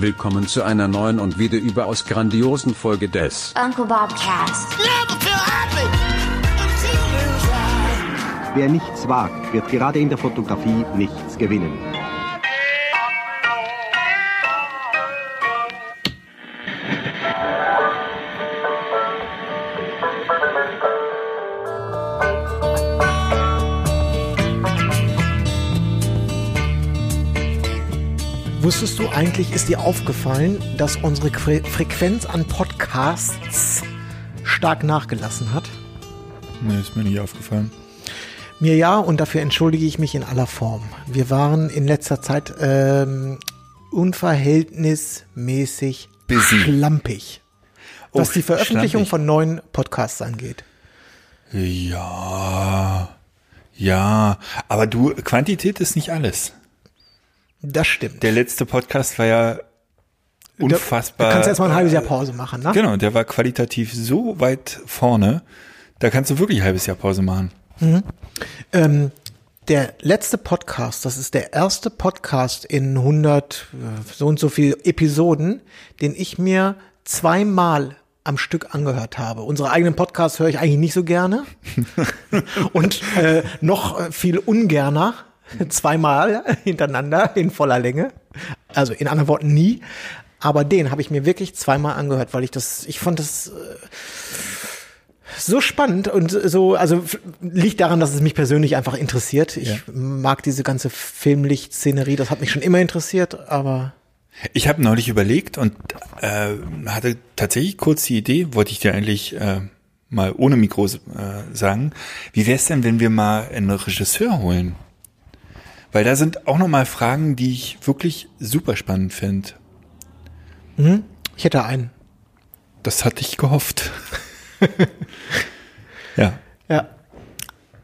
Willkommen zu einer neuen und wieder überaus grandiosen Folge des Uncle Bob Cast. Wer nichts wagt, wird gerade in der Fotografie nichts gewinnen. Wusstest du eigentlich, ist dir aufgefallen, dass unsere Que Frequenz an Podcasts stark nachgelassen hat? Nee, ist mir nicht aufgefallen. Mir ja, und dafür entschuldige ich mich in aller Form. Wir waren in letzter Zeit ähm, unverhältnismäßig Busy. schlampig, was Oh, die Veröffentlichung schlampig. von neuen Podcasts angeht. Ja, ja, aber du, Quantität ist nicht alles. Das stimmt. Der letzte Podcast war ja unfassbar. Da kannst du jetzt mal ein halbes Jahr Pause machen, ne? Genau, der war qualitativ so weit vorne, da kannst du wirklich ein halbes Jahr Pause machen. Ähm, der letzte Podcast, das ist der erste Podcast in 100 äh, so und so viel Episoden, den ich mir zweimal am Stück angehört habe. Unsere eigenen Podcasts höre ich eigentlich nicht so gerne und äh, noch äh, viel ungerner zweimal hintereinander in voller Länge. Also in anderen Worten nie. Aber den habe ich mir wirklich zweimal angehört, weil ich das, ich fand das so spannend und so, also liegt daran, dass es mich persönlich einfach interessiert. Ich Ja. mag diese ganze Filmlichtszenerie, das hat mich schon immer interessiert, aber Ich habe neulich überlegt und äh, hatte tatsächlich kurz die Idee, wollte ich dir eigentlich äh, mal ohne Mikros äh, sagen, wie wäre es denn, wenn wir mal einen Regisseur holen? Weil da sind auch noch mal Fragen, die ich wirklich super spannend finde. ich hätte einen. Das hatte ich gehofft. ja, Ja,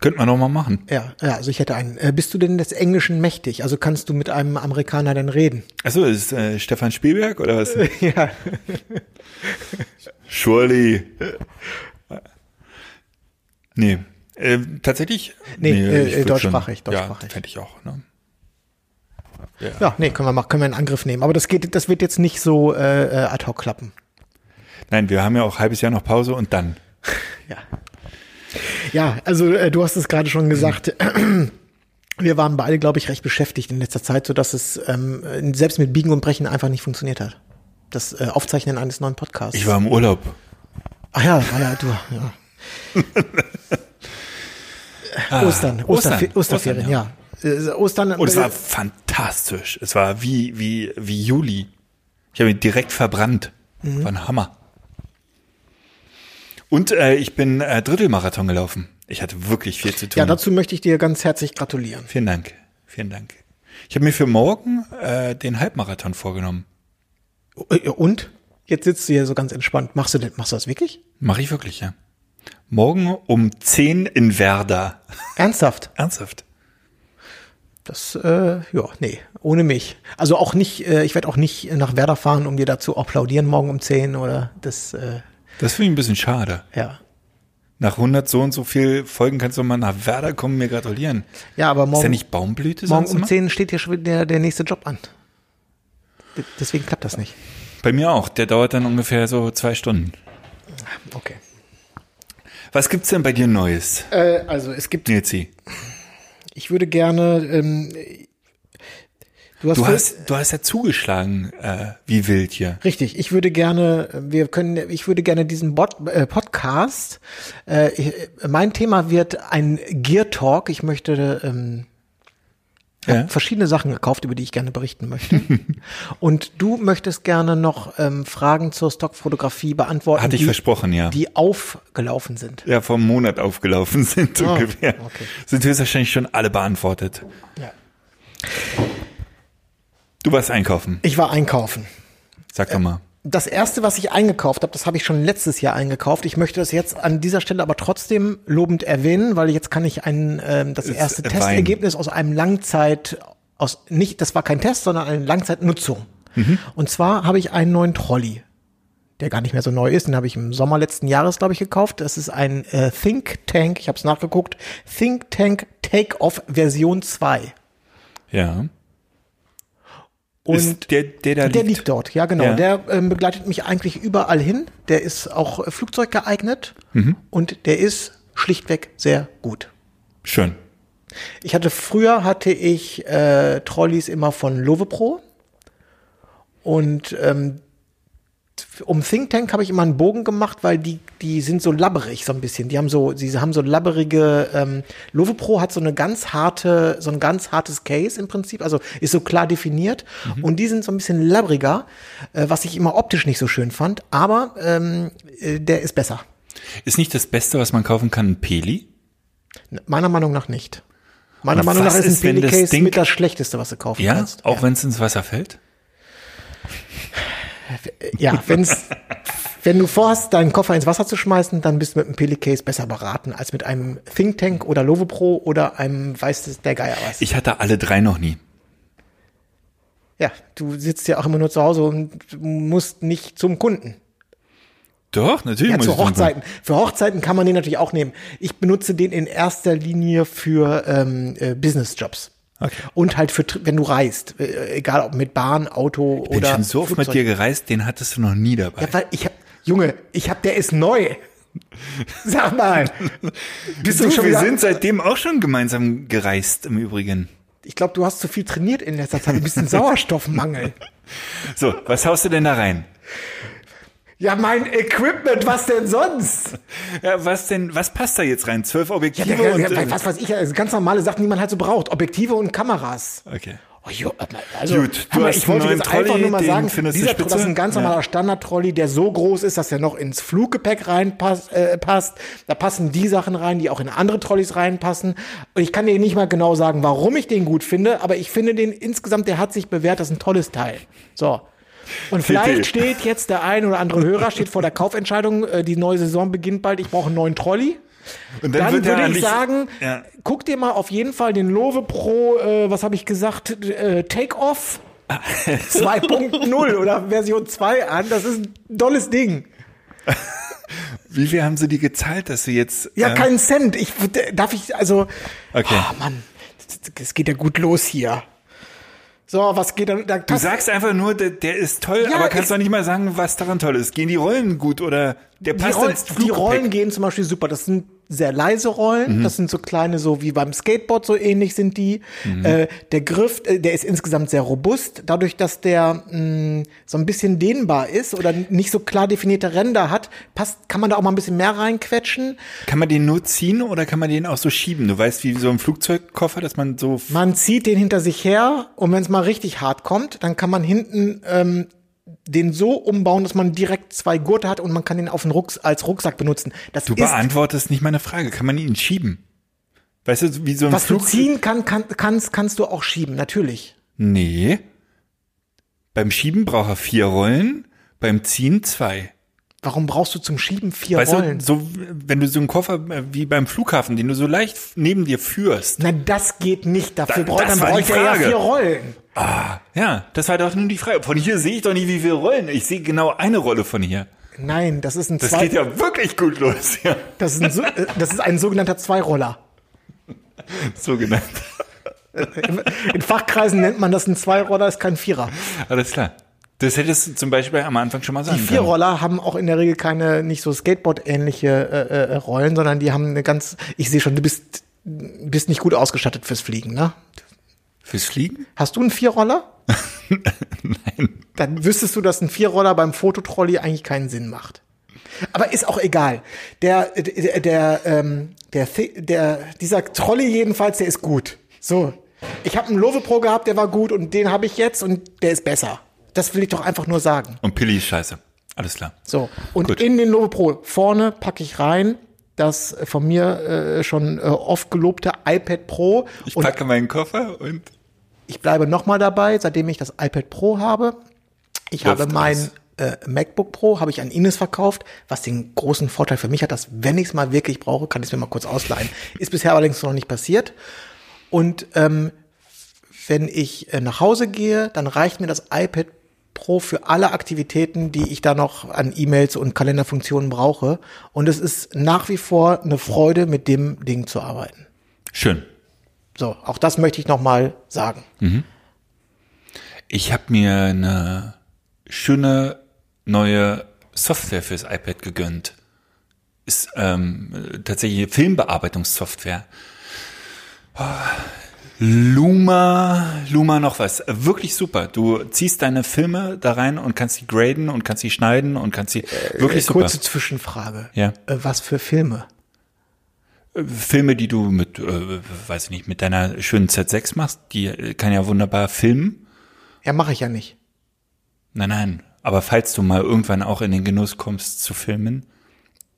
könnte man noch mal machen. ja, ja, also ich hätte einen. Äh, bist du denn des Englischen mächtig? Also kannst du mit einem Amerikaner denn reden? Achso, ist äh, Stefan Spielberg oder was? ja. Surely. Nee. Äh, tatsächlich? Nee, äh, ich würd deutschsprachig, schon- deutschsprachig. Ja, fände ich auch. Ne? Ja, nee, können wir machen, können wir in Angriff nehmen. Aber das geht, das wird jetzt nicht so äh, äh, ad hoc klappen. Nein, wir haben ja auch ein halbes Jahr noch Pause und dann. Ja. Ja, also äh, du hast es gerade schon gesagt. Wir waren beide, glaube ich, recht beschäftigt in letzter Zeit, so dass es ähm, selbst mit Biegen und Brechen einfach nicht funktioniert hat. Das äh, Aufzeichnen eines neuen Podcasts. Ich war im Urlaub. Ach ja, war ja, du, ja. Ostern, Ah, Ostern, Osterfe Osterferien, Ostern, ja. Äh, Ostern. Und es war äh, fantastisch. Es war wie, wie, wie Juli. Ich habe ihn direkt verbrannt. Mhm. War ein Hammer. Und äh, ich bin äh, Drittelmarathon gelaufen. Ich hatte wirklich viel zu tun. ja, dazu möchte ich dir ganz herzlich gratulieren. Vielen Dank. Vielen Dank. Ich habe mir für morgen äh, den Halbmarathon vorgenommen. Äh, Und? Jetzt sitzt du hier so ganz entspannt. Machst du denn, machst du das wirklich? Mache ich wirklich, ja. Morgen um 10 in Werder. Ernsthaft? Ernsthaft? Das, äh, ja, nee, ohne mich. Also auch nicht, äh, ich werde auch nicht nach Werder fahren, um dir dazu applaudieren morgen um 10 oder das, äh, Das finde ich ein bisschen schade. ja. Nach 100 so und so viel Folgen kannst du mal nach Werder kommen und mir gratulieren. Ja, aber Ist morgen, ja nicht Baumblüte morgen um immer? 10 steht hier schon wieder der, der nächste Job an. D- Deswegen klappt das nicht. Bei mir auch. Der dauert dann ungefähr so zwei Stunden. Okay. Was gibt's denn bei dir Neues, Äh, also es gibt, Nilsi? ich würde gerne, ähm, du hast, Du hast, du hast ja zugeschlagen, äh, wie wild hier. Richtig, ich würde gerne, wir können, ich würde gerne diesen Bot, äh, Podcast, äh, mein Thema wird ein Gear Talk. Ich möchte ähm, Ja. hab verschiedene Sachen gekauft, über die ich gerne berichten möchte. Und du möchtest gerne noch ähm, Fragen zur Stockfotografie beantworten, Hatte ich die, versprochen, ja. die aufgelaufen sind. ja, vom Monat aufgelaufen sind Ah, ungefähr. okay. Sind höchstwahrscheinlich schon alle beantwortet. Ja. Du warst einkaufen. Ich war einkaufen. Sag doch mal. Das erste, was ich eingekauft habe, das habe ich schon letztes Jahr eingekauft. Ich möchte das jetzt an dieser Stelle aber trotzdem lobend erwähnen, weil jetzt kann ich ein ähm, das erste Wein. Testergebnis aus einem Langzeit aus nicht, das war kein Test, sondern eine Langzeitnutzung. Und zwar habe ich einen neuen Trolley, der gar nicht mehr so neu ist. Den habe ich im Sommer letzten Jahres, glaube ich, gekauft. Das ist ein äh, Think Tank. Ich habe es nachgeguckt. Think Tank Take-Off Version 2. Ja. Und der, der der liegt. liegt dort, ja genau. Ja. Der ähm, begleitet mich eigentlich überall hin. Der ist auch äh, Flugzeug geeignet Mhm. und der ist schlichtweg sehr gut. Schön. Ich hatte früher hatte ich äh, Trolleys immer von Lovepro und ähm, um Think Tank habe ich immer einen Bogen gemacht, weil die die sind so labberig so ein bisschen. Die haben so sie haben so labberige ähm, Lovepro hat so eine ganz harte so ein ganz hartes Case im Prinzip, also ist so klar definiert und die sind so ein bisschen labberiger, äh, was ich immer optisch nicht so schön fand, aber ähm, äh, der ist besser. Ist nicht das Beste, was man kaufen kann, ein Peli? Meiner Meinung nach nicht. Meiner Und Meinung nach ist ein Peli-Case mit das Schlechteste, was du kaufen Ja, kannst. auch wenn es ins Wasser fällt? Ja, wenn's, wenn du vorhast, deinen Koffer ins Wasser zu schmeißen, dann bist du mit einem Peli-Case besser beraten als mit einem Think Tank oder Lovepro oder einem weiß der Geier was. Ich hatte alle drei noch nie. ja, du sitzt ja auch immer nur zu Hause und musst nicht zum Kunden. Doch, natürlich Ja, muss zu Hochzeiten. Für Hochzeiten kann man den natürlich auch nehmen. Ich benutze den in erster Linie für ähm, äh, Business-Jobs. Okay. Und halt für, wenn du reist, äh, egal ob mit Bahn, Auto Ich bin oder schon so oft mit Flugzeug. dir gereist, den hattest du noch nie dabei. Ja, weil ich hab, Junge, ich hab, der ist neu. Sag mal. Bist du, du, schon wir sind seitdem auch schon gemeinsam gereist im Übrigen. ich glaube, du hast zu viel trainiert in letzter Zeit. Ein bisschen Sauerstoffmangel. So, was haust du denn da rein? Ja, mein Equipment, was denn sonst? Ja, was denn, was passt da jetzt rein? Zwölf Ja, Objektive der, der, und, der, äh, was weiß ich, also ganz normale Sachen, die man halt so braucht. Objektive und Kameras. Okay. Oh, jo, also, Gut, du Hammer, hast ich wollte jetzt neuen einfach Trolley, nur mal sagen, dieser, das ist ein ganz Ja. normaler Standard-Trolley, der so groß ist, dass er noch ins Fluggepäck reinpasst. Äh, passt. Da passen die Sachen rein, die auch in andere Trolleys reinpassen. Und ich kann dir nicht mal genau sagen, warum ich den gut finde, aber ich finde den insgesamt, der hat sich bewährt, das ist ein tolles Teil. So. Und vielleicht steht jetzt der ein oder andere Hörer steht vor der Kaufentscheidung, äh, die neue Saison beginnt bald, ich brauche einen neuen Trolley. Und Dann er würde ich sagen, Ja. guck dir mal auf jeden Fall den Love Pro, äh, was habe ich gesagt, äh, Take-Off 2.0 oder Version 2 an. Das ist ein tolles Ding. Wie viel haben sie dir gezahlt, dass du jetzt. Ja, äh, keinen Cent. Ich darf ich also. Okay. Oh Mann, es geht ja gut los hier. So, was geht da? da Du sagst einfach nur, der, der ist toll, Ja, aber kannst doch nicht mal sagen, was daran toll ist. Gehen die Rollen gut oder der die, passt Rollen, ins die? Rollen gehen zum Beispiel super. Das sind sehr leise Rollen. Mhm. Das sind so kleine, so wie beim Skateboard, so ähnlich sind die. Mhm. Äh, der Griff, äh, der ist insgesamt sehr robust. Dadurch, dass der mh, so ein bisschen dehnbar ist oder nicht so klar definierte Ränder hat, passt, kann man da auch mal ein bisschen mehr reinquetschen. Kann man den nur ziehen oder kann man den auch so schieben? Du weißt, wie so ein Flugzeugkoffer, dass man so. Man zieht den hinter sich her und wenn es mal richtig hart kommt, dann kann man hinten ähm, den so umbauen, dass man direkt zwei Gurte hat und man kann den auf den Rucks als Rucksack benutzen. Das Du beantwortest nicht meine Frage. Kann man ihn schieben? Weißt du, wie so ein was du Flug. ziehen kann, kann, kannst, kannst du auch schieben, natürlich. Nee. Beim Schieben braucht er vier Rollen, beim Ziehen zwei. Warum brauchst du zum Schieben vier Weißt Rollen? du, so wenn du so einen Koffer äh, wie beim Flughafen, den du so leicht neben dir führst. Na, das geht nicht. Dafür Da- braucht die bräuchte ja vier Rollen. Ja, das war doch nur die Frage. Von hier sehe ich doch nicht, wie viele Rollen. Ich sehe genau eine Rolle von hier. Nein, das ist ein Das geht ja wirklich gut los. Ja, das ist ein, so- äh, das ist ein sogenannter Zweiroller. so genannt. In Fachkreisen nennt man das ein Zweiroller, ist kein Vierer. Alles klar. Das hättest du zum Beispiel am Anfang schon mal sagen Die können. Vierroller haben auch in der Regel keine nicht so Skateboard-ähnliche äh, äh, Rollen, sondern die haben eine ganz. Ich sehe schon, du bist bist nicht gut ausgestattet fürs Fliegen, ne? Fürs Fliegen? Hast du einen Vierroller? Nein. Dann wüsstest du, dass ein Vierroller beim Fototrolley eigentlich keinen Sinn macht. Aber ist auch egal. Der, der, der, ähm, der, der, dieser Trolley jedenfalls, der ist gut. So. Ich habe einen Love Pro gehabt, der war gut und den habe ich jetzt und der ist besser. Das will ich doch einfach nur sagen. Und Pilli ist scheiße. Alles klar. So. Und Gut. in den Love Pro vorne packe ich rein das von mir äh, schon äh, oft gelobte iPad Pro. Ich packe meinen Koffer und ich bleibe nochmal dabei, seitdem ich das iPad Pro habe. Ich habe mein äh, MacBook Pro, habe ich an Ines verkauft, was den großen Vorteil für mich hat, dass wenn ich es mal wirklich brauche, kann ich es mir mal kurz ausleihen. Ist bisher allerdings noch nicht passiert. Und ähm, wenn ich äh, nach Hause gehe, dann reicht mir das iPad Pro für alle Aktivitäten, die ich da noch an E-Mails und Kalenderfunktionen brauche. Und es ist nach wie vor eine Freude, mit dem Ding zu arbeiten. schön. So, auch das möchte ich noch mal sagen. ich habe mir eine schöne neue Software fürs iPad gegönnt. Ist ähm, tatsächlich Filmbearbeitungssoftware. Luma, Luma noch was. Wirklich super. Du ziehst deine Filme da rein und kannst sie graden und kannst sie schneiden und kannst sie wirklich Äh, super. Kurze Zwischenfrage. Ja. Äh, was für Filme? Filme, die du mit, äh, weiß ich nicht, mit deiner schönen Z6 machst, die äh, kann ja wunderbar filmen. Ja, mache ich ja nicht. Nein, nein. Aber falls du mal irgendwann auch in den Genuss kommst zu filmen,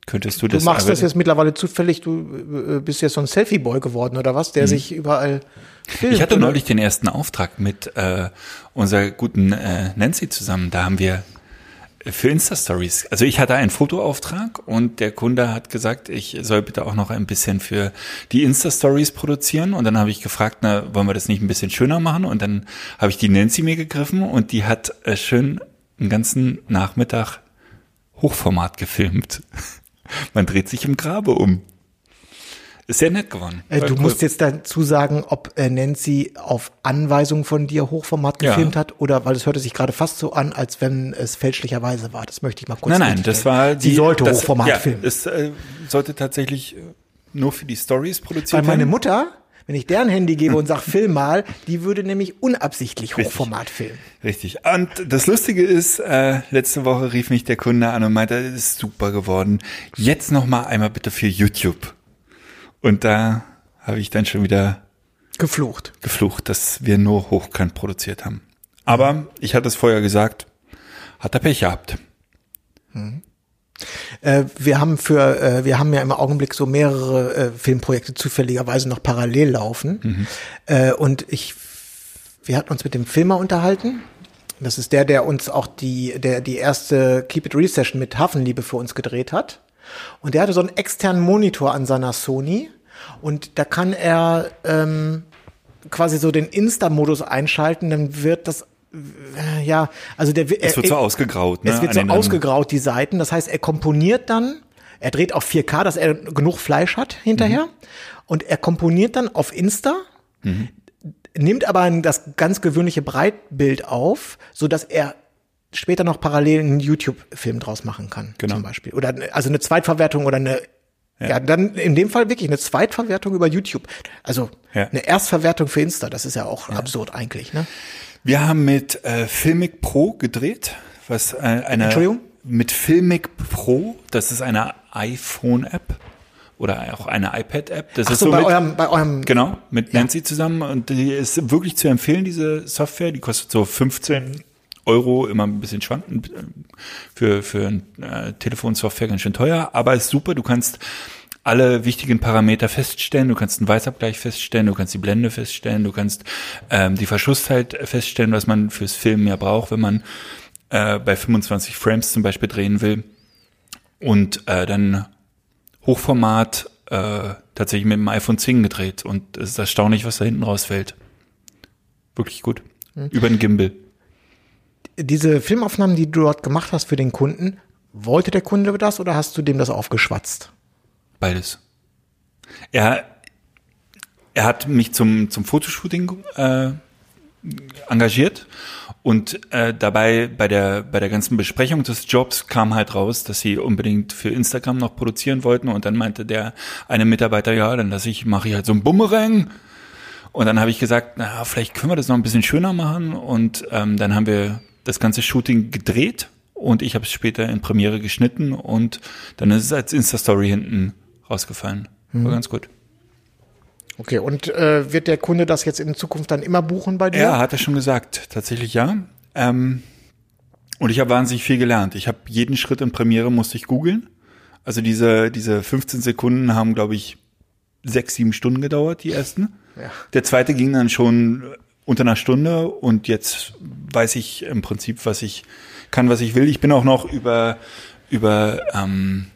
könntest du Du das. machst aber- das jetzt mittlerweile zufällig, du äh, bist jetzt so ein Selfie-Boy geworden oder was, der sich überall filmt. Ich hatte oder? neulich den ersten Auftrag mit äh, unserer guten äh, Nancy zusammen. Da haben wir für Insta-Stories. Also ich hatte einen Fotoauftrag und der Kunde hat gesagt, ich soll bitte auch noch ein bisschen für die Insta-Stories produzieren. Und dann habe ich gefragt, na, wollen wir das nicht ein bisschen schöner machen? Und dann habe ich die Nancy mir gegriffen und die hat äh, schön einen ganzen Nachmittag Hochformat gefilmt. Man dreht sich im Grabe um. Ist sehr nett geworden. Äh, du cool. musst jetzt dazu sagen, ob äh, Nancy auf Anweisung von dir Hochformat Ja. gefilmt hat oder weil es hörte sich gerade fast so an, als wenn es fälschlicherweise war. Das möchte ich mal kurz Nein, nein, das war Sie sollte das, Hochformat ja, filmen. Es äh, sollte tatsächlich äh, nur für die Stories produziert Weil meine werden. Mutter, wenn ich deren Handy gebe und sage, film mal, die würde nämlich unabsichtlich Hochformat filmen. Richtig. Und das Lustige ist, äh, letzte Woche rief mich der Kunde an und meinte, das ist super geworden. Jetzt noch mal einmal bitte für YouTube. Und da habe ich dann schon wieder Geflucht. geflucht, dass wir nur hochkant produziert haben. Aber ich hatte es vorher gesagt, hat er Pech gehabt. Äh, wir haben für, äh, wir haben ja im Augenblick so mehrere äh, Filmprojekte zufälligerweise noch parallel laufen. Äh, und ich, wir hatten uns mit dem Filmer unterhalten. Das ist der, der uns auch die, der die erste Keep It Real Session mit Hafenliebe für uns gedreht hat. Und der hatte so einen externen Monitor an seiner Sony. Und da kann er ähm, quasi so den Insta-Modus einschalten, dann wird das ja, also der Es wird so ausgegraut, ne? es wird so ausgegraut, die Seiten. Das heißt, er komponiert dann, er dreht auf 4K, dass er genug Fleisch hat hinterher. Mhm. Und er komponiert dann auf Insta, nimmt aber das ganz gewöhnliche Breitbild auf, so dass er später noch parallel einen YouTube-Film draus machen kann, Genau. zum Beispiel. Oder also eine Zweitverwertung oder eine ja. dann in dem Fall wirklich eine Zweitverwertung über YouTube. Also Ja. eine Erstverwertung für Insta, das ist ja auch absurd eigentlich, ne? Wir haben mit äh, Filmic Pro gedreht, was äh, eine Entschuldigung? mit Filmic Pro, das ist eine iPhone-App oder auch eine iPad-App. Das Ach ist so, so bei mit, eurem, bei eurem genau mit Nancy zusammen und die ist wirklich zu empfehlen. Diese Software, die kostet so 15 Euro, immer ein bisschen schwankend äh, für für äh, Telefonsoftware ganz schön teuer, aber ist super. Du kannst alle wichtigen Parameter feststellen. Du kannst einen Weißabgleich feststellen, du kannst die Blende feststellen, du kannst ähm, die Verschlusszeit feststellen, was man fürs Filmen ja braucht, wenn man äh, bei 25 Frames zum Beispiel drehen will. Und äh, dann Hochformat äh, tatsächlich mit dem iPhone 10 gedreht. Und es ist erstaunlich, was da hinten rausfällt. Wirklich gut. Über den Gimbal. diese Filmaufnahmen, die du dort gemacht hast für den Kunden, wollte der Kunde das oder hast du dem das aufgeschwatzt? Beides. Er, er hat mich zum, zum Fotoshooting äh, engagiert und äh, dabei bei der, bei der ganzen Besprechung des Jobs kam halt raus, dass sie unbedingt für Instagram noch produzieren wollten und dann meinte der eine Mitarbeiter, ja, dann lasse ich, mache ich halt so ein Bumerang und dann habe ich gesagt, na, vielleicht können wir das noch ein bisschen schöner machen und ähm, dann haben wir das ganze Shooting gedreht und ich habe es später in Premiere geschnitten und dann ist es als Insta-Story hinten rausgefallen. War ganz gut. Okay, und äh, wird der Kunde das jetzt in Zukunft dann immer buchen bei dir? Ja, hat er schon gesagt. Tatsächlich ja. Ähm, und ich habe wahnsinnig viel gelernt. Ich habe jeden Schritt in Premiere musste ich googeln. Also diese, diese 15 Sekunden haben, glaube ich, sechs, sieben Stunden gedauert, die ersten. Ja. Der zweite ging dann schon unter einer Stunde und jetzt weiß ich im Prinzip, was ich kann, was ich will. Ich bin auch noch über, über ähm,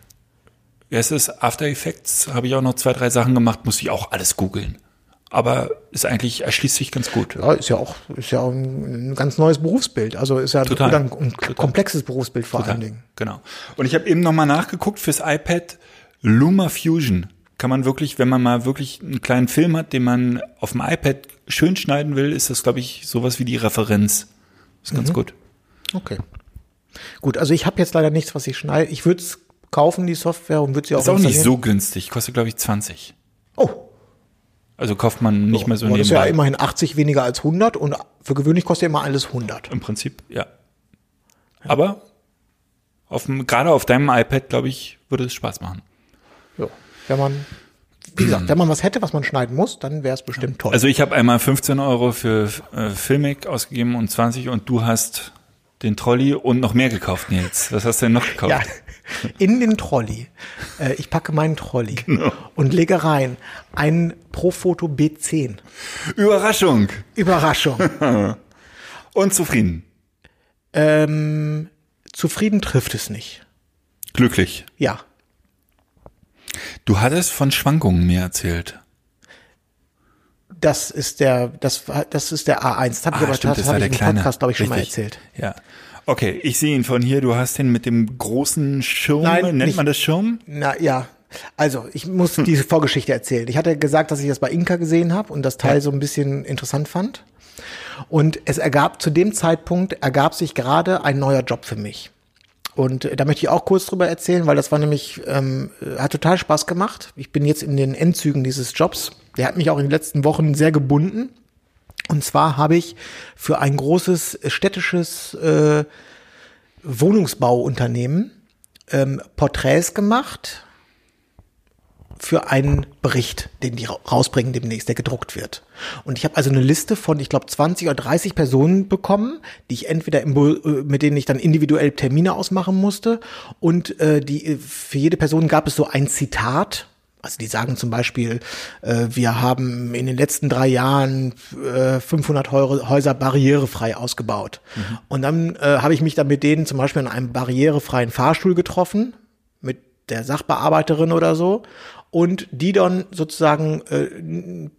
heißt es, After Effects, habe ich auch noch zwei, drei Sachen gemacht, muss ich auch alles googeln. Aber ist eigentlich, erschließt sich ganz gut. Ja, ist ja auch, ist ja auch ein, ein ganz neues Berufsbild. Also ist ja Total. ein, ein komplexes Berufsbild vor allen Dingen. Genau. Und ich habe eben nochmal nachgeguckt fürs iPad Luma Fusion. Kann man wirklich, wenn man mal wirklich einen kleinen Film hat, den man auf dem iPad schön schneiden will, ist das, glaube ich, sowas wie die Referenz. Ist ganz gut. Okay. Gut, also ich habe jetzt leider nichts, was ich schneide. Ich würde es kaufen, die Software, und würde sie auch Ist auch nicht so günstig. Kostet, glaube ich, 20. Oh, Also kauft man nicht mehr so aber das ist ja nebenbei. immerhin 80 weniger als 100 und für gewöhnlich kostet ja immer alles 100. Im Prinzip, ja. Aber auf dem, gerade auf deinem iPad, glaube ich, würde es Spaß machen. Ja. Wenn man, wie gesagt, wenn man was hätte, was man schneiden muss, dann wäre es bestimmt toll. Also ich habe einmal 15 Euro für äh, Filmic ausgegeben und 20 und du hast den Trolley und noch mehr gekauft, Nils. Was hast du denn noch gekauft? ja, in den Trolley. Äh, ich packe meinen Trolley Genau. und lege rein ein Profoto B10. Überraschung. Überraschung. Und zufrieden. ähm, zufrieden trifft es nicht. Glücklich. Ja. Du hattest von Schwankungen mir erzählt. Das ist der, das, das ist der A1. Das habe ich aber Ah, stimmt, das habe ich im Podcast, glaube ich, schon mal Richtig. erzählt. Ja. Okay, ich sehe ihn von hier. Du hast den mit dem großen Schirm. Nein, Nennt nicht- man das Schirm? Na ja, also ich muss diese Vorgeschichte erzählen. Ich hatte gesagt, dass ich das bei Inka gesehen habe und das Teil so ein bisschen interessant fand. Und es ergab zu dem Zeitpunkt ergab sich gerade ein neuer Job für mich. Und äh, da möchte ich auch kurz drüber erzählen, weil das war nämlich, ähm, äh, hat total Spaß gemacht. Ich bin jetzt in den Endzügen dieses Jobs. Der hat mich auch in den letzten Wochen sehr gebunden. Und zwar habe ich für ein großes äh, städtisches äh, Wohnungsbauunternehmen ähm, Porträts gemacht für einen Bericht, den die ra- rausbringen demnächst, der gedruckt wird. Und ich habe also eine Liste von, ich glaube, 20 oder 30 Personen bekommen, die ich entweder im, äh, mit denen ich dann individuell Termine ausmachen musste. Und äh, die äh, für jede Person gab es so ein Zitat. Also die sagen zum Beispiel, äh, wir haben in den letzten drei Jahren äh, 500 Heu- Häuser barrierefrei ausgebaut. Und dann äh, habe ich mich dann mit denen zum Beispiel in einem barrierefreien Fahrstuhl getroffen, mit der Sachbearbeiterin oder so, und die dann sozusagen äh,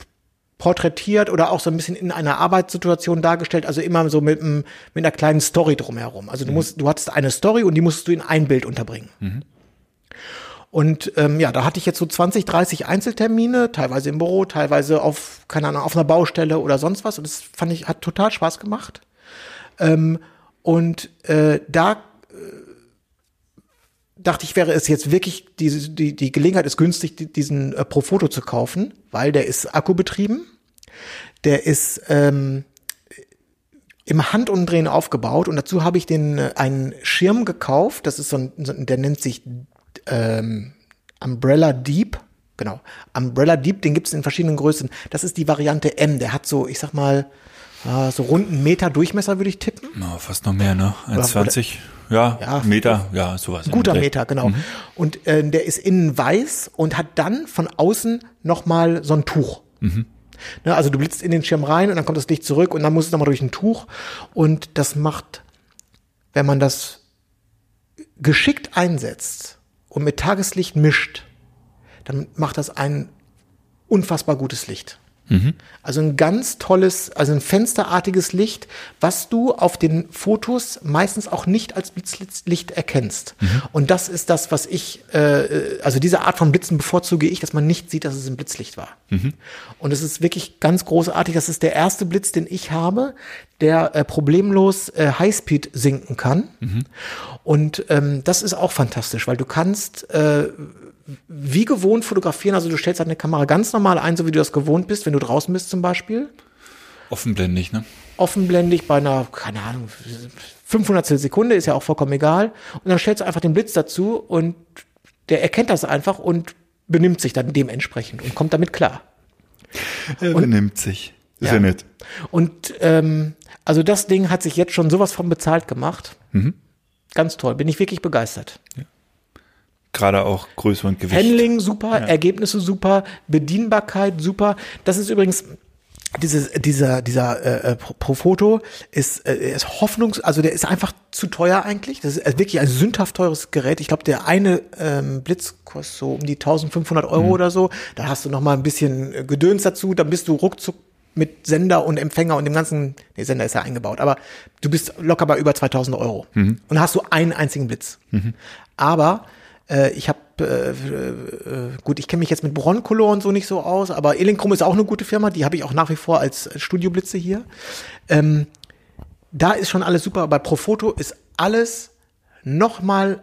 porträtiert oder auch so ein bisschen in einer Arbeitssituation dargestellt, also immer so mit, einem- mit einer kleinen Story drumherum. Also du musst, du hattest eine Story und die musst du in ein Bild unterbringen. Und ähm, ja, da hatte ich jetzt so 20, 30 Einzeltermine, teilweise im Büro, teilweise auf, keine Ahnung, auf einer Baustelle oder sonst was. Und das fand ich, hat total Spaß gemacht. Ähm, und äh, da äh, dachte ich, wäre es jetzt wirklich, die, die, die Gelegenheit ist günstig, die, diesen äh, Profoto zu kaufen, weil der ist akkubetrieben, der ist ähm, im Handumdrehen aufgebaut und dazu habe ich den äh, einen Schirm gekauft, das ist so ein der nennt sich ähm, Umbrella Deep, genau, Umbrella Deep, den gibt es in verschiedenen Größen. Das ist die Variante M, der hat so, ich sag mal, so runden Meter Durchmesser würde ich tippen. Na, fast noch mehr, ne? 1,20. Ja, Ja, Meter, ja, sowas. Guter. Meter, genau. Und äh, der ist innen weiß und hat dann von außen nochmal so ein Tuch. Ne, also du blitzt in den Schirm rein und dann kommt das Licht zurück und dann muss es nochmal durch ein Tuch. Und das macht, wenn man das geschickt einsetzt und mit Tageslicht mischt, dann macht das ein unfassbar gutes Licht. Also ein ganz tolles, also ein fensterartiges Licht, was du auf den Fotos meistens auch nicht als Blitzlicht erkennst. Und das ist das, was ich, äh, also diese Art von Blitzen bevorzuge ich, dass man nicht sieht, dass es ein Blitzlicht war. Und es ist wirklich ganz großartig. Das ist der erste Blitz, den ich habe, der äh, problemlos äh, Highspeed sinken kann. Und ähm, das ist auch fantastisch, weil du kannst äh, wie gewohnt fotografieren. Also du stellst deine Kamera ganz normal ein, so wie du das gewohnt bist, wenn du draußen bist zum Beispiel. Offenblendig, ne? Offenblendig bei einer, keine Ahnung, 500 Sekunde, ist ja auch vollkommen egal. Und dann stellst du einfach den Blitz dazu und der erkennt das einfach und benimmt sich dann dementsprechend und kommt damit klar. Er benimmt sich. Ist ja, Ja. nett. Und ähm, also das Ding hat sich jetzt schon sowas von bezahlt gemacht. Ganz toll, bin ich wirklich begeistert. Gerade auch Größe und Gewicht. Handling super, Ergebnisse super, Bedienbarkeit super. Das ist übrigens dieses, dieser, dieser äh, äh, Pro- Profoto ist, äh, ist hoffnungs, also der ist einfach zu teuer eigentlich. Das ist wirklich ein sündhaft teures Gerät. Ich glaube, der eine ähm, Blitz kostet so um die 1500 Euro oder so. Da hast du noch mal ein bisschen äh, Gedöns dazu. Dann bist du ruckzuck mit Sender und Empfänger und dem ganzen, nee, Sender ist ja eingebaut, aber du bist locker bei über 2000 Euro. Und hast du einen einzigen Blitz. Aber äh, ich habe, äh, äh, gut, ich kenne mich jetzt mit Broncolor und so nicht so aus, aber Elinchrom ist auch eine gute Firma, die habe ich auch nach wie vor als Studioblitze hier. Ähm, da ist schon alles super, aber bei Profoto ist alles nochmal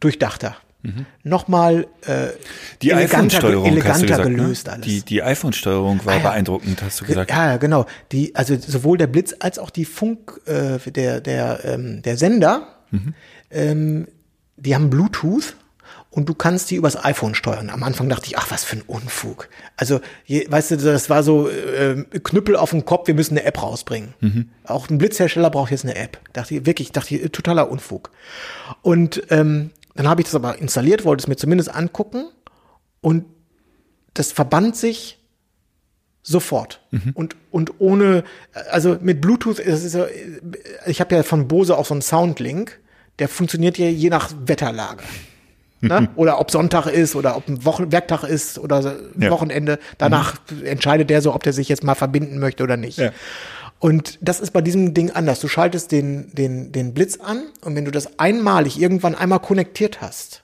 durchdachter. Mhm. Nochmal äh, die iPhone-Steuerung eleganter gesagt, gelöst ne? alles. Die, die iPhone-Steuerung war Ah, ja. beeindruckend, hast du gesagt. Ja, ja, genau. Die, also sowohl der Blitz als auch die Funk, äh, der, der, ähm, der Sender, Mhm. ähm, die haben Bluetooth und du kannst die übers iPhone steuern. Am Anfang dachte ich, ach, was für ein Unfug. Also, je, weißt du, das war so äh, Knüppel auf dem Kopf, wir müssen eine App rausbringen. Mhm. Auch ein Blitzhersteller braucht jetzt eine App. Dachte ich, wirklich, dachte ich, totaler Unfug. Und ähm, dann habe ich das aber installiert, wollte es mir zumindest angucken und das verband sich sofort und und ohne also mit Bluetooth das ist ja, ich habe ja von Bose auch so einen Soundlink der funktioniert ja je nach Wetterlage ne? oder ob Sonntag ist oder ob ein Wochen Werktag ist oder Ja. Wochenende danach entscheidet der so ob der sich jetzt mal verbinden möchte oder nicht Ja. und das ist bei diesem Ding anders du schaltest den den den Blitz an und wenn du das einmalig irgendwann einmal konnektiert hast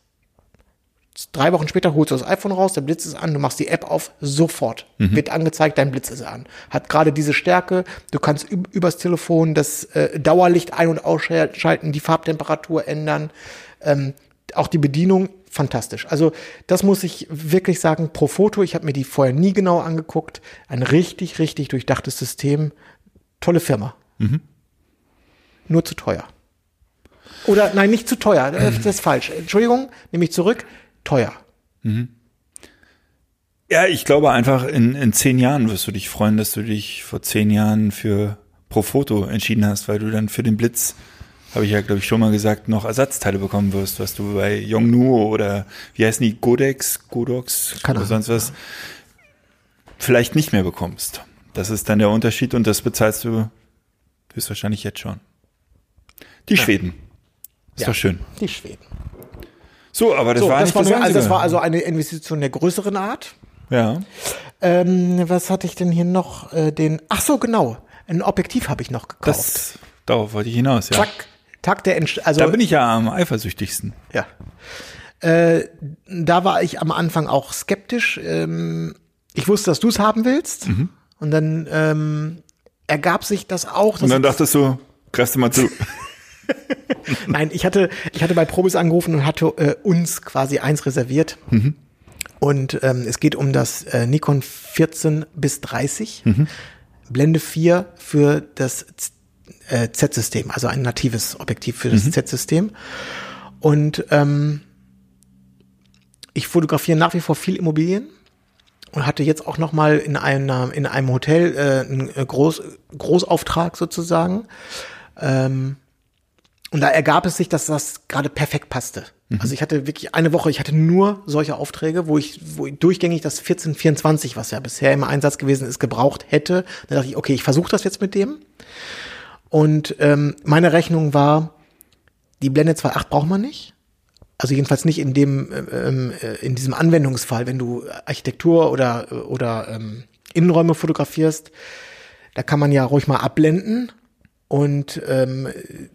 Drei Wochen später holst du das iPhone raus, der Blitz ist an, du machst die App auf, sofort wird angezeigt, dein Blitz ist an. Hat gerade diese Stärke, du kannst üb übers Telefon das äh, Dauerlicht ein- und ausschalten, die Farbtemperatur ändern, ähm, auch die Bedienung, fantastisch. Also das muss ich wirklich sagen, pro Foto, ich habe mir die vorher nie genau angeguckt, ein richtig, richtig durchdachtes System, tolle Firma. Nur zu teuer. Oder nein, nicht zu teuer, das ist falsch. Entschuldigung, nehme ich zurück, teuer. Ja, ich glaube einfach, in, in zehn Jahren wirst du dich freuen, dass du dich vor zehn Jahren für Profoto entschieden hast, weil du dann für den Blitz, habe ich ja, glaube ich, schon mal gesagt, noch Ersatzteile bekommen wirst, was du bei Yongnuo oder wie heißen die, Godex, Godox Keine oder sonst was, vielleicht nicht mehr bekommst. Das ist dann der Unterschied und das bezahlst du höchstwahrscheinlich jetzt schon. Die Schweden. Ist Ja. doch schön. Die Schweden. So, aber das So, war das, nicht war das nur, also das war also eine Investition der größeren Art. ja. Ähm, was hatte ich denn hier noch? Äh, den, ach so, genau. Ein Objektiv habe ich noch gekauft. Das, darauf wollte ich hinaus, ja. Zack. Tag der Entsch also Da bin ich ja am eifersüchtigsten. ja. Äh, da war ich am Anfang auch skeptisch. Ähm, ich wusste, dass du es haben willst. Mhm. Und dann ähm, ergab sich das auch. Und dann dachtest du, greifst du mal zu. Nein, ich hatte, ich hatte bei Probis angerufen und hatte äh, uns quasi eins reserviert. Und ähm, es geht um das äh, Nikon 14 bis 30, Blende 4 für das Z- äh, Z-System, also ein natives Objektiv für das Z-System. Und ähm, ich fotografiere nach wie vor viel Immobilien und hatte jetzt auch noch mal in einer in einem Hotel äh, einen äh, Groß, Großauftrag sozusagen. Ähm, und da ergab es sich, dass das gerade perfekt passte. Also ich hatte wirklich eine Woche, ich hatte nur solche Aufträge, wo ich, wo ich durchgängig das 1424, was ja bisher im Einsatz gewesen ist, gebraucht hätte. Da dachte ich, okay, ich versuche das jetzt mit dem. Und ähm, meine Rechnung war, die Blende 2.8 braucht man nicht. Also jedenfalls nicht in dem, ähm, äh, in diesem Anwendungsfall, wenn du Architektur oder, oder ähm, Innenräume fotografierst, da kann man ja ruhig mal abblenden. Und ähm,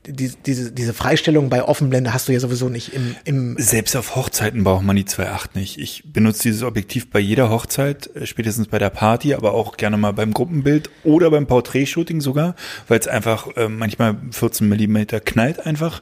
die, diese, diese Freistellung bei Offenblende hast du ja sowieso nicht im, im Selbst auf Hochzeiten braucht man die 2.8 nicht. Ich benutze dieses Objektiv bei jeder Hochzeit, äh, spätestens bei der Party, aber auch gerne mal beim Gruppenbild oder beim Porträtshooting sogar, weil es einfach äh, manchmal 14 Millimeter knallt einfach.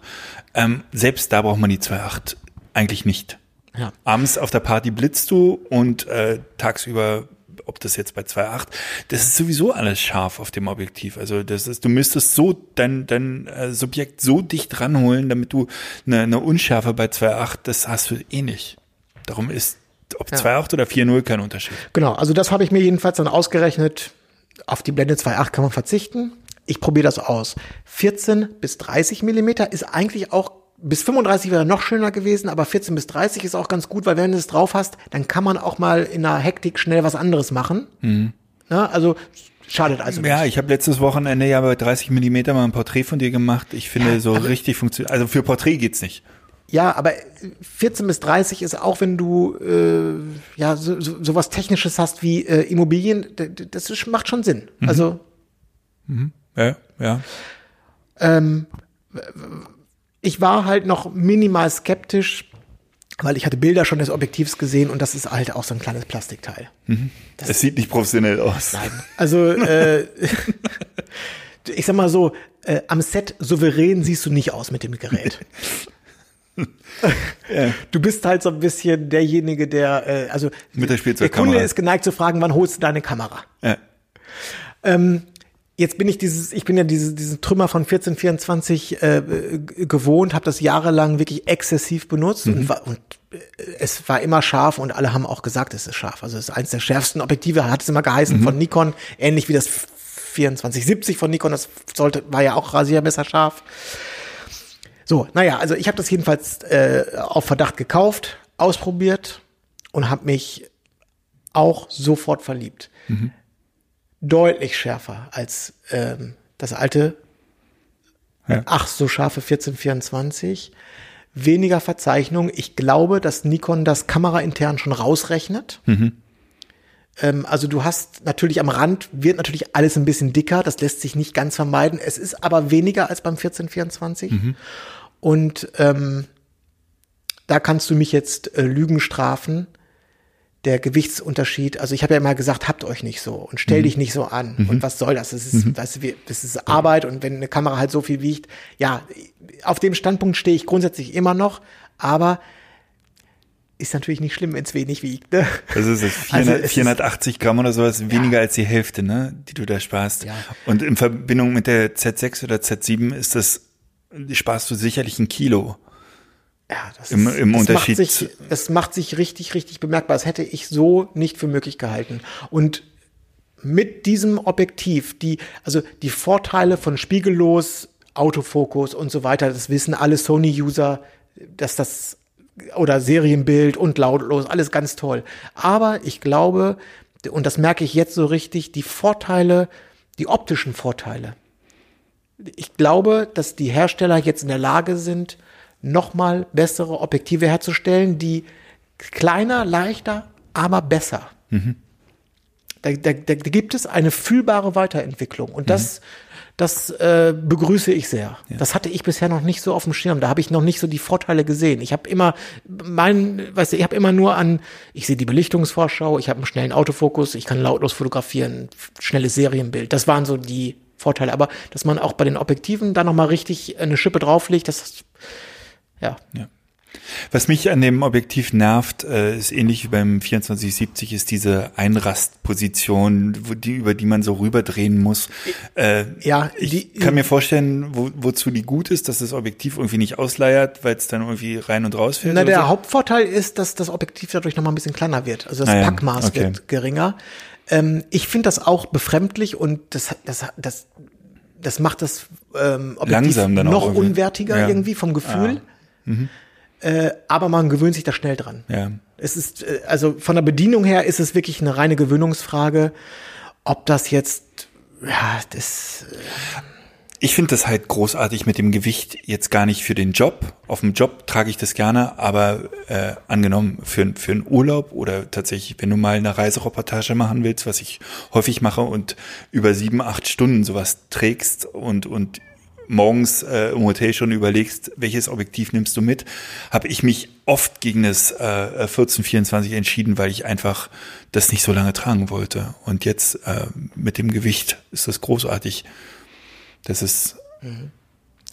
Ähm, selbst da braucht man die 2.8 eigentlich nicht. ja. Abends auf der Party blitzt du und äh, tagsüber, ob das jetzt bei 2.8, das ist sowieso alles scharf auf dem Objektiv. Also das ist, du müsstest so dein, dein äh, Subjekt so dicht ranholen, damit du eine, eine Unschärfe bei 2.8, das hast du eh nicht. Darum ist ob Ja. 2.8 oder 4.0 kein Unterschied. Genau, also das habe ich mir jedenfalls dann ausgerechnet. Auf die Blende 2.8 kann man verzichten. Ich probiere das aus. 14 bis 30 Millimeter ist eigentlich auch, bis 35 wäre noch schöner gewesen, aber 14 bis 30 ist auch ganz gut, weil wenn du es drauf hast, dann kann man auch mal in einer Hektik schnell was anderes machen. Na, also schadet also nicht. Ja, ich habe letztes Wochenende ja bei 30 Millimeter mal ein Porträt von dir gemacht. Ich finde, Ja, so aber- richtig funktioniert. Also für Porträt geht's nicht. Ja, aber 14 bis 30 ist auch, wenn du äh, ja so, so, sowas Technisches hast wie äh, Immobilien, das ist, macht schon Sinn. Also Ja, ja. ähm, ich war halt noch minimal skeptisch, weil ich hatte Bilder schon des Objektivs gesehen und das ist halt auch so ein kleines Plastikteil. Es sieht nicht professionell aus. Also äh, ich sag mal so, äh, am Set souverän siehst du nicht aus mit dem Gerät. Du bist halt so ein bisschen derjenige, der, äh, also Mit der der Kunde ist geneigt zu fragen, wann holst du deine Kamera? Ja. Ähm, jetzt bin ich dieses, ich bin ja diese, diesen Trümmer von 1424 äh, g- gewohnt, habe das jahrelang wirklich exzessiv benutzt und, war, und äh, es war immer scharf und alle haben auch gesagt, es ist scharf. Also es ist eines der schärfsten Objektive, hat es immer geheißen von Nikon, ähnlich wie das 2470 von Nikon, das sollte, war ja auch rasiermesser scharf. So, naja, also ich habe das jedenfalls äh, auf Verdacht gekauft, ausprobiert und habe mich auch sofort verliebt. Deutlich schärfer als ähm, das alte, Ja. ach so scharfe 1424. Weniger Verzeichnung. Ich glaube, dass Nikon das kameraintern schon rausrechnet. Ähm, also du hast natürlich am Rand, wird natürlich alles ein bisschen dicker. Das lässt sich nicht ganz vermeiden. Es ist aber weniger als beim 1424. Und ähm, da kannst du mich jetzt äh, Lügen strafen. Der Gewichtsunterschied, also ich habe ja immer gesagt, habt euch nicht so und stell dich nicht so an. Und was soll das? Das ist, weißt du, das ist Arbeit und wenn eine Kamera halt so viel wiegt, ja, auf dem Standpunkt stehe ich grundsätzlich immer noch, aber ist natürlich nicht schlimm, wenn es wenig wiegt. Ne? Das ist es. 400, Also es ist- 480 Gramm oder sowas, weniger als die Hälfte, ne, die du da sparst. Ja. Und in Verbindung mit der Z6 oder Z7 ist das, sparst du sicherlich ein Kilo. Ja, das Im- im das Unterschied Macht sich, das macht sich richtig, richtig bemerkbar. Das hätte ich so nicht für möglich gehalten. Und mit diesem Objektiv, die, also die Vorteile von spiegellos, Autofokus und so weiter, das wissen alle Sony-User, dass das oder Serienbild und lautlos, alles ganz toll. Aber ich glaube, und das merke ich jetzt so richtig, die Vorteile, die optischen Vorteile, ich glaube, dass die Hersteller jetzt in der Lage sind, nochmal bessere Objektive herzustellen, die kleiner, leichter, aber besser. Da, da, da gibt es eine fühlbare Weiterentwicklung und das, das äh, begrüße ich sehr. Das hatte ich bisher noch nicht so auf dem Schirm. Da habe ich noch nicht so die Vorteile gesehen. Ich habe immer mein, weißt du, ich habe immer nur an, ich sehe die Belichtungsvorschau, ich habe einen schnellen Autofokus, ich kann lautlos fotografieren, schnelles Serienbild. Das waren so die Vorteile. Aber dass man auch bei den Objektiven da noch mal richtig eine Schippe drauflegt, das ja. Was mich an dem Objektiv nervt, äh, ist ähnlich wie beim 2470, ist diese Einrastposition, wo die, über die man so rüberdrehen muss. Äh, Ja, ich die- kann mir vorstellen, wo, wozu die gut ist, dass das Objektiv irgendwie nicht ausleiert, weil es dann irgendwie rein und raus fällt. Na, der so. Hauptvorteil ist, dass das Objektiv dadurch noch mal ein bisschen kleiner wird. Also das Ah ja, Packmaß okay. wird geringer. Ähm, ich finde das auch befremdlich und das, das, das, das macht das ähm, Objektiv Langsam dann noch unwertiger Ja. Ah. irgendwie vom Gefühl. Äh, aber man gewöhnt sich da schnell dran. Ja. Es ist, äh, also von der Bedienung her ist es wirklich eine reine Gewöhnungsfrage, ob das jetzt, ja, das, Ich finde das halt großartig mit dem Gewicht jetzt gar nicht für den Job. Auf dem Job trage ich das gerne, aber äh, angenommen für, für einen Urlaub oder tatsächlich, wenn du mal eine Reisereportage machen willst, was ich häufig mache und über sieben, acht Stunden sowas trägst und, und morgens äh, im Hotel schon überlegst, welches Objektiv nimmst du mit, habe ich mich oft gegen das äh, 1424 entschieden, weil ich einfach das nicht so lange tragen wollte. Und jetzt äh, mit dem Gewicht ist das großartig. Das ist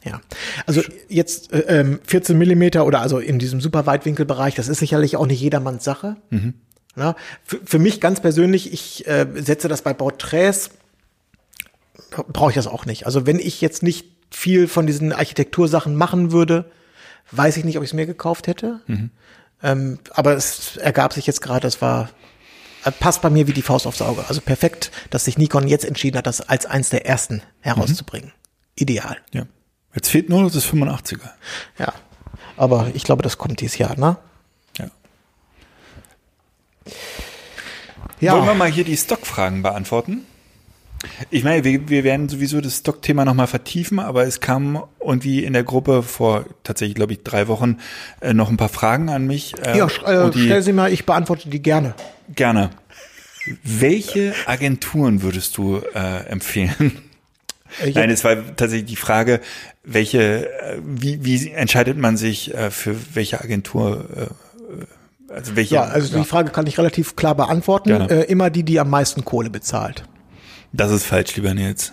Ja, also jetzt äh, ähm, 14 Millimeter oder also in diesem super Weitwinkelbereich, das ist sicherlich auch nicht jedermanns Sache. Ja, für, für mich ganz persönlich, ich äh, setze das bei Porträts, brauche ich das auch nicht. Also wenn ich jetzt nicht viel von diesen Architektursachen machen würde, weiß ich nicht, ob ich es mir gekauft hätte. Ähm, aber es ergab sich jetzt gerade, das war äh, passt bei mir wie die Faust aufs Auge. Also perfekt, dass sich Nikon jetzt entschieden hat, das als eins der ersten herauszubringen. Ideal. Ja. Jetzt fehlt nur noch das 85er. Ja. Aber ich glaube, das kommt dieses Jahr, ne? Ja. Ja. Wollen wir mal hier die Stockfragen beantworten? Ich meine, wir, wir werden sowieso das Stockthema nochmal vertiefen, aber es kam irgendwie in der Gruppe vor tatsächlich, glaube ich, drei Wochen äh, noch ein paar Fragen an mich. Äh, ja, äh, die, stell sie mal, ich beantworte die gerne. Gerne. Welche Agenturen würdest du äh, empfehlen? Äh, ja, Nein, es war tatsächlich die Frage, welche, äh, wie, wie entscheidet man sich äh, für welche Agentur, äh, also welche? ja, also die Frage kann ich relativ klar beantworten. Äh, immer die, die am meisten Kohle bezahlt. Das ist falsch, lieber Nils.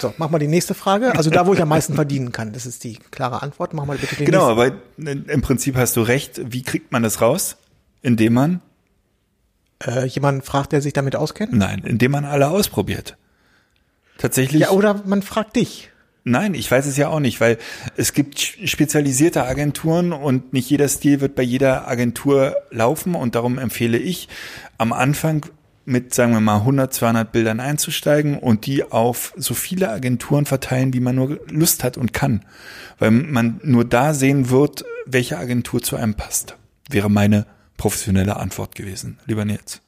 So, mach mal die nächste Frage. Also da, wo ich am meisten verdienen kann, das ist die klare Antwort. Mach mal bitte die Genau, nächste. aber im Prinzip hast du recht. Wie kriegt man das raus? Indem man, Äh, jemand fragt, der sich damit auskennt? nein, indem man alle ausprobiert. Tatsächlich. Ja, oder man fragt dich. Nein, ich weiß es ja auch nicht, weil es gibt spezialisierte Agenturen und nicht jeder Stil wird bei jeder Agentur laufen und darum empfehle ich am Anfang mit, sagen wir mal, 100, 200 Bildern einzusteigen und die auf so viele Agenturen verteilen, wie man nur Lust hat und kann. Weil man nur da sehen wird, welche Agentur zu einem passt. Wäre meine professionelle Antwort gewesen, lieber Nils.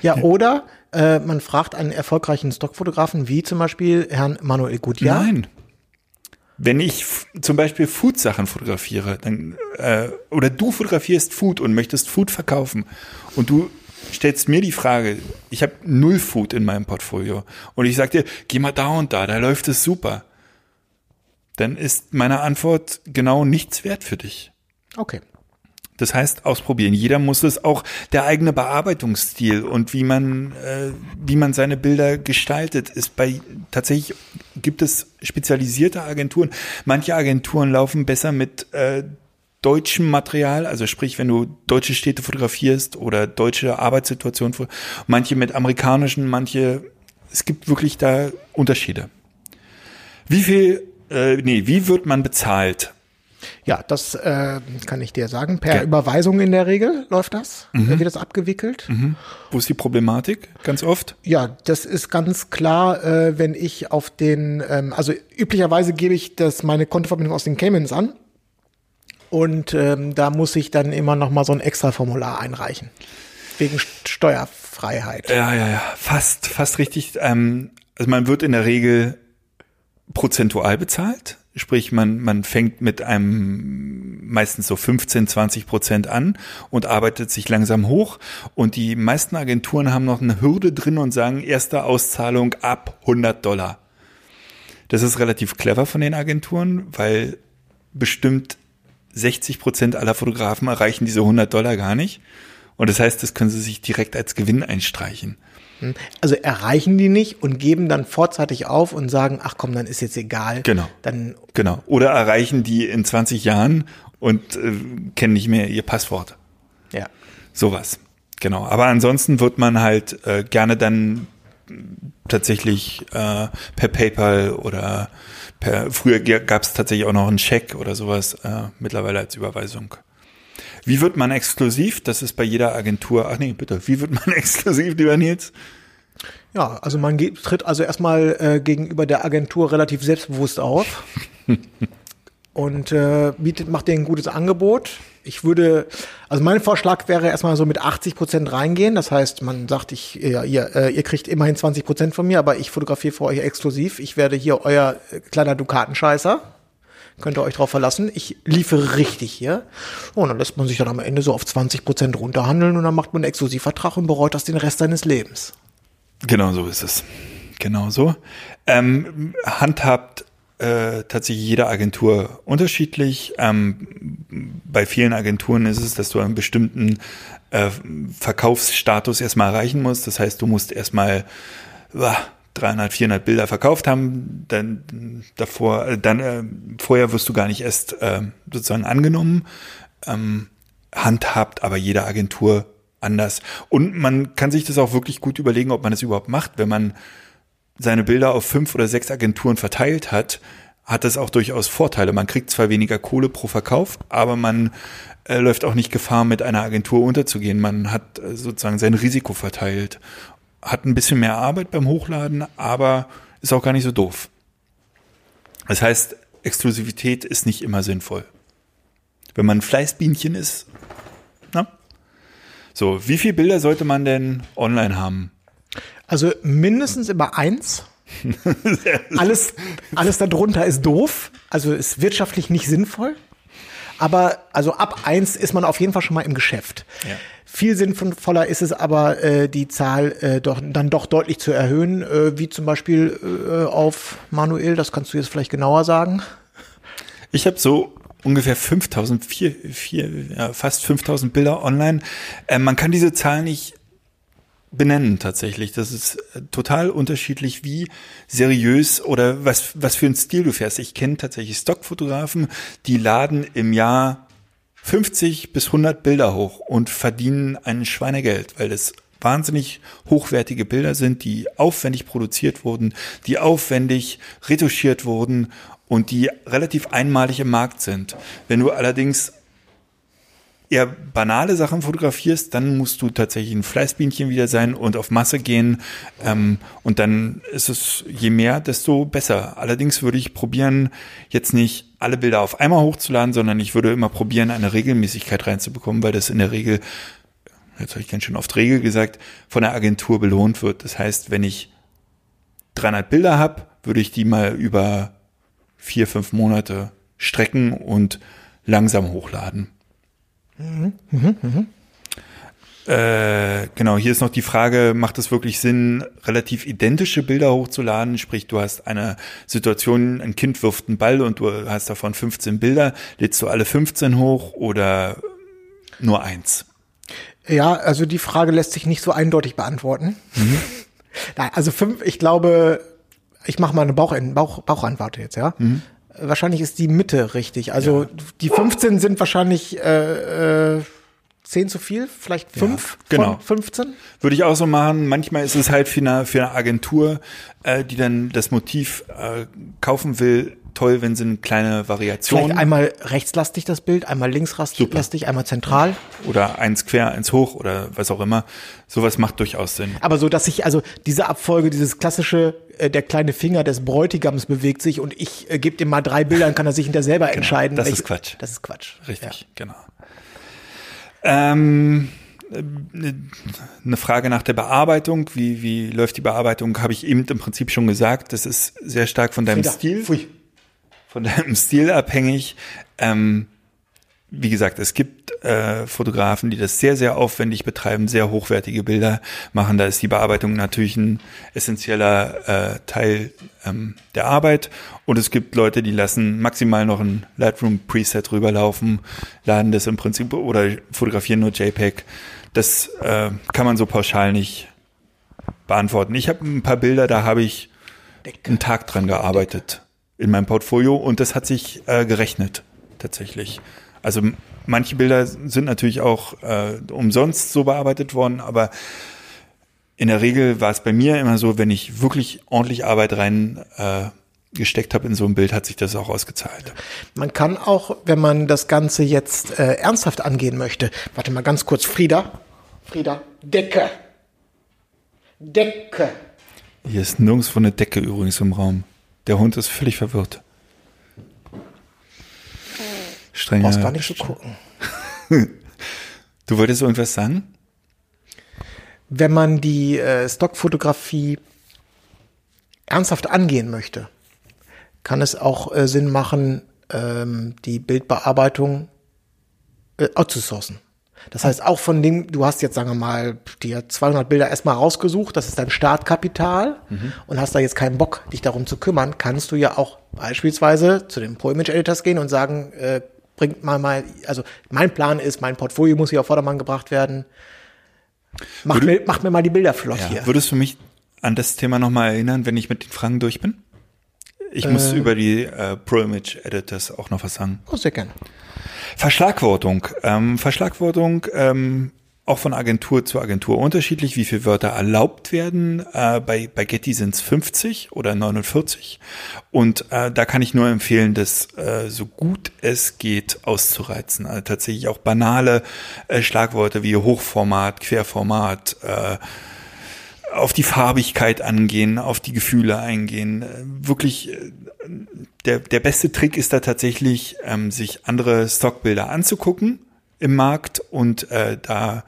Ja, oder äh, man fragt einen erfolgreichen Stockfotografen, wie zum Beispiel Herrn Manuel Gutjahr. Nein. Wenn ich zum Beispiel Food-Sachen fotografiere, dann, äh, oder du fotografierst Food und möchtest Food verkaufen und du stellst mir die Frage, ich habe null Food in meinem Portfolio und ich sag dir, geh mal da und da, da läuft es super, dann ist meine Antwort genau nichts wert für dich. Okay. Das heißt, ausprobieren. Jeder muss es auch der eigene Bearbeitungsstil und wie man, äh, wie man seine Bilder gestaltet, ist bei tatsächlich gibt es spezialisierte Agenturen. Manche Agenturen laufen besser mit äh, deutschem Material, also sprich, wenn du deutsche Städte fotografierst oder deutsche Arbeitssituationen, manche mit amerikanischen, manche, es gibt wirklich da Unterschiede. Wie viel, äh, nee, wie wird man bezahlt? Ja, das äh, kann ich dir sagen. Per Ja. Überweisung in der Regel läuft das. Äh, Wird das abgewickelt? Wo ist die Problematik? Ganz oft? Ja, das ist ganz klar, äh, wenn ich auf den, ähm, also üblicherweise gebe ich das meine Kontoverbindung aus den Caymans an. Und ähm, da muss ich dann immer noch mal so ein extra Formular einreichen. Wegen St- Steuerfreiheit. Ja, ja, ja, fast, fast richtig. Ähm, also man wird in der Regel prozentual bezahlt. Sprich, man, man fängt mit einem meistens so 15, 20 Prozent an und arbeitet sich langsam hoch. Und die meisten Agenturen haben noch eine Hürde drin und sagen, erste Auszahlung ab 100 Dollar. Das ist relativ clever von den Agenturen, weil bestimmt 60 Prozent aller Fotografen erreichen diese 100 Dollar gar nicht. Und das heißt, das können sie sich direkt als Gewinn einstreichen. Also erreichen die nicht und geben dann vorzeitig auf und sagen, ach komm, dann ist jetzt egal. Genau. Dann, Genau. Oder erreichen die in 20 Jahren und äh, kennen nicht mehr ihr Passwort. ja. Sowas. Genau. Aber ansonsten wird man halt äh, gerne dann tatsächlich äh, per PayPal oder per früher gab es tatsächlich auch noch einen Scheck oder sowas, äh, mittlerweile als Überweisung. Wie wird man exklusiv? Das ist bei jeder Agentur. Ach nee, bitte. Wie wird man exklusiv, lieber Nils? Ja, also man geht, tritt also erstmal äh, gegenüber der Agentur relativ selbstbewusst auf und äh, bietet, macht dir ein gutes Angebot. Ich würde, also mein Vorschlag wäre erstmal so mit 80 Prozent reingehen. Das heißt, man sagt, ich, ja, ihr, äh, ihr kriegt immerhin 20 Prozent von mir, aber ich fotografiere für euch exklusiv. Ich werde hier euer äh, kleiner Dukatenscheißer. Könnt ihr euch drauf verlassen. Ich liefere richtig hier. Und dann lässt man sich dann am Ende so auf 20 Prozent runterhandeln und dann macht man einen Exklusivvertrag und bereut das den Rest seines Lebens. Genau so ist es. Genau so. Ähm, handhabt äh, tatsächlich jede Agentur unterschiedlich. Ähm, bei vielen Agenturen ist es, dass du einen bestimmten äh, Verkaufsstatus erstmal erreichen musst. Das heißt, du musst erstmal äh, 300, 400 Bilder verkauft haben, dann davor, äh, dann äh, vorher wirst du gar nicht erst äh, sozusagen angenommen. Ähm, handhabt aber jede Agentur anders. Und man kann sich das auch wirklich gut überlegen, ob man das überhaupt macht. Wenn man seine Bilder auf fünf oder sechs Agenturen verteilt hat, hat das auch durchaus Vorteile. Man kriegt zwar weniger Kohle pro Verkauf, aber man äh, läuft auch nicht Gefahr, mit einer Agentur unterzugehen. Man hat äh, sozusagen sein Risiko verteilt. Hat ein bisschen mehr Arbeit beim Hochladen, aber ist auch gar nicht so doof. Das heißt, Exklusivität ist nicht immer sinnvoll. Wenn man ein Fleißbienchen ist, na? So, wie viele Bilder sollte man denn online haben? Also mindestens immer eins. alles, alles darunter ist doof. Also ist wirtschaftlich nicht sinnvoll. Aber also ab eins ist man auf jeden Fall schon mal im Geschäft. Ja. Viel sinnvoller ist es aber, äh, die Zahl äh, doch, dann doch deutlich zu erhöhen, äh, wie zum Beispiel äh, auf Manuel, das kannst du jetzt vielleicht genauer sagen. Ich habe so ungefähr 5000, vier, vier, ja, fast 5000 Bilder online. Äh, man kann diese Zahl nicht benennen tatsächlich. Das ist äh, total unterschiedlich, wie seriös oder was, was für ein Stil du fährst. Ich kenne tatsächlich Stockfotografen, die laden im Jahr 50 bis 100 Bilder hoch und verdienen ein Schweinegeld, weil das wahnsinnig hochwertige Bilder sind, die aufwendig produziert wurden, die aufwendig retuschiert wurden und die relativ einmalig im Markt sind. Wenn du allerdings eher banale Sachen fotografierst, dann musst du tatsächlich ein Fleißbienchen wieder sein und auf Masse gehen. Ähm, und dann ist es je mehr, desto besser. Allerdings würde ich probieren, jetzt nicht alle Bilder auf einmal hochzuladen, sondern ich würde immer probieren, eine Regelmäßigkeit reinzubekommen, weil das in der Regel, jetzt habe ich ganz schön oft Regel gesagt, von der Agentur belohnt wird. Das heißt, wenn ich 300 Bilder habe, würde ich die mal über vier, fünf Monate strecken und langsam hochladen. Mhm, mh, mh. Äh, genau, hier ist noch die Frage, macht es wirklich Sinn, relativ identische Bilder hochzuladen? Sprich, du hast eine Situation, ein Kind wirft einen Ball und du hast davon 15 Bilder. Lädst du alle 15 hoch oder nur eins? Ja, also die Frage lässt sich nicht so eindeutig beantworten. Mhm. Nein, also fünf, ich glaube, ich mache mal eine Bauch, Bauch, Bauchantwort jetzt, ja. Mhm. Wahrscheinlich ist die Mitte richtig. Also ja. die 15 sind wahrscheinlich äh, äh, 10 zu viel, vielleicht 5 ja, genau. von 15? Würde ich auch so machen. Manchmal ist es halt für eine, für eine Agentur, äh, die dann das Motiv äh, kaufen will, toll, wenn sie eine kleine Variation. Vielleicht einmal rechtslastig das Bild, einmal linkslastig, einmal zentral. Oder eins quer, eins hoch oder was auch immer. Sowas macht durchaus Sinn. Aber so, dass ich, also diese Abfolge, dieses klassische, äh, der kleine Finger des Bräutigams bewegt sich und ich äh, gebe ihm mal drei Bilder, dann kann er sich hinter selber genau, entscheiden. Das ist Quatsch. Das ist Quatsch. Richtig, ja. genau. Ähm, eine Frage nach der Bearbeitung. Wie, wie läuft die Bearbeitung? Habe ich eben im Prinzip schon gesagt. Das ist sehr stark von deinem Frieda. Stil. Pfui von deinem Stil abhängig. Ähm, wie gesagt, es gibt äh, Fotografen, die das sehr, sehr aufwendig betreiben, sehr hochwertige Bilder machen. Da ist die Bearbeitung natürlich ein essentieller äh, Teil ähm, der Arbeit. Und es gibt Leute, die lassen maximal noch ein Lightroom Preset rüberlaufen, laden das im Prinzip oder fotografieren nur JPEG. Das äh, kann man so pauschal nicht beantworten. Ich habe ein paar Bilder, da habe ich einen Tag dran gearbeitet in meinem Portfolio und das hat sich äh, gerechnet tatsächlich. Also manche Bilder sind natürlich auch äh, umsonst so bearbeitet worden, aber in der Regel war es bei mir immer so, wenn ich wirklich ordentlich Arbeit rein äh, gesteckt habe in so ein Bild, hat sich das auch ausgezahlt. Man kann auch, wenn man das Ganze jetzt äh, ernsthaft angehen möchte, warte mal ganz kurz, Frieda, Frieda, Decke, Decke. Hier ist nirgends eine Decke übrigens im Raum. Der Hund ist völlig verwirrt. Strenger. Brauchst gar nicht so gucken. du wolltest irgendwas sagen? Wenn man die äh, Stockfotografie ernsthaft angehen möchte, kann es auch äh, Sinn machen, ähm, die Bildbearbeitung äh, outzusourcen. Das heißt, auch von dem, du hast jetzt, sagen wir mal, dir 200 Bilder erstmal rausgesucht, das ist dein Startkapital mhm. und hast da jetzt keinen Bock, dich darum zu kümmern, kannst du ja auch beispielsweise zu den Pro Image Editors gehen und sagen, äh, bringt mal mal, also mein Plan ist, mein Portfolio muss hier auf Vordermann gebracht werden. Macht, Würde, mir, macht mir mal die Bilder flott ja, hier. Würdest du mich an das Thema nochmal erinnern, wenn ich mit den Fragen durch bin? Ich äh, muss über die äh, Pro Image Editors auch noch was sagen. Oh, sehr gerne. Verschlagwortung. Ähm, Verschlagwortung ähm, auch von Agentur zu Agentur unterschiedlich, wie viele Wörter erlaubt werden. Äh, bei, bei Getty sind es 50 oder 49. Und äh, da kann ich nur empfehlen, das äh, so gut es geht auszureizen. Also tatsächlich auch banale äh, Schlagworte wie Hochformat, Querformat, äh, auf die Farbigkeit angehen, auf die Gefühle eingehen. Äh, wirklich der, der beste Trick ist da tatsächlich, ähm, sich andere Stockbilder anzugucken im Markt und äh, da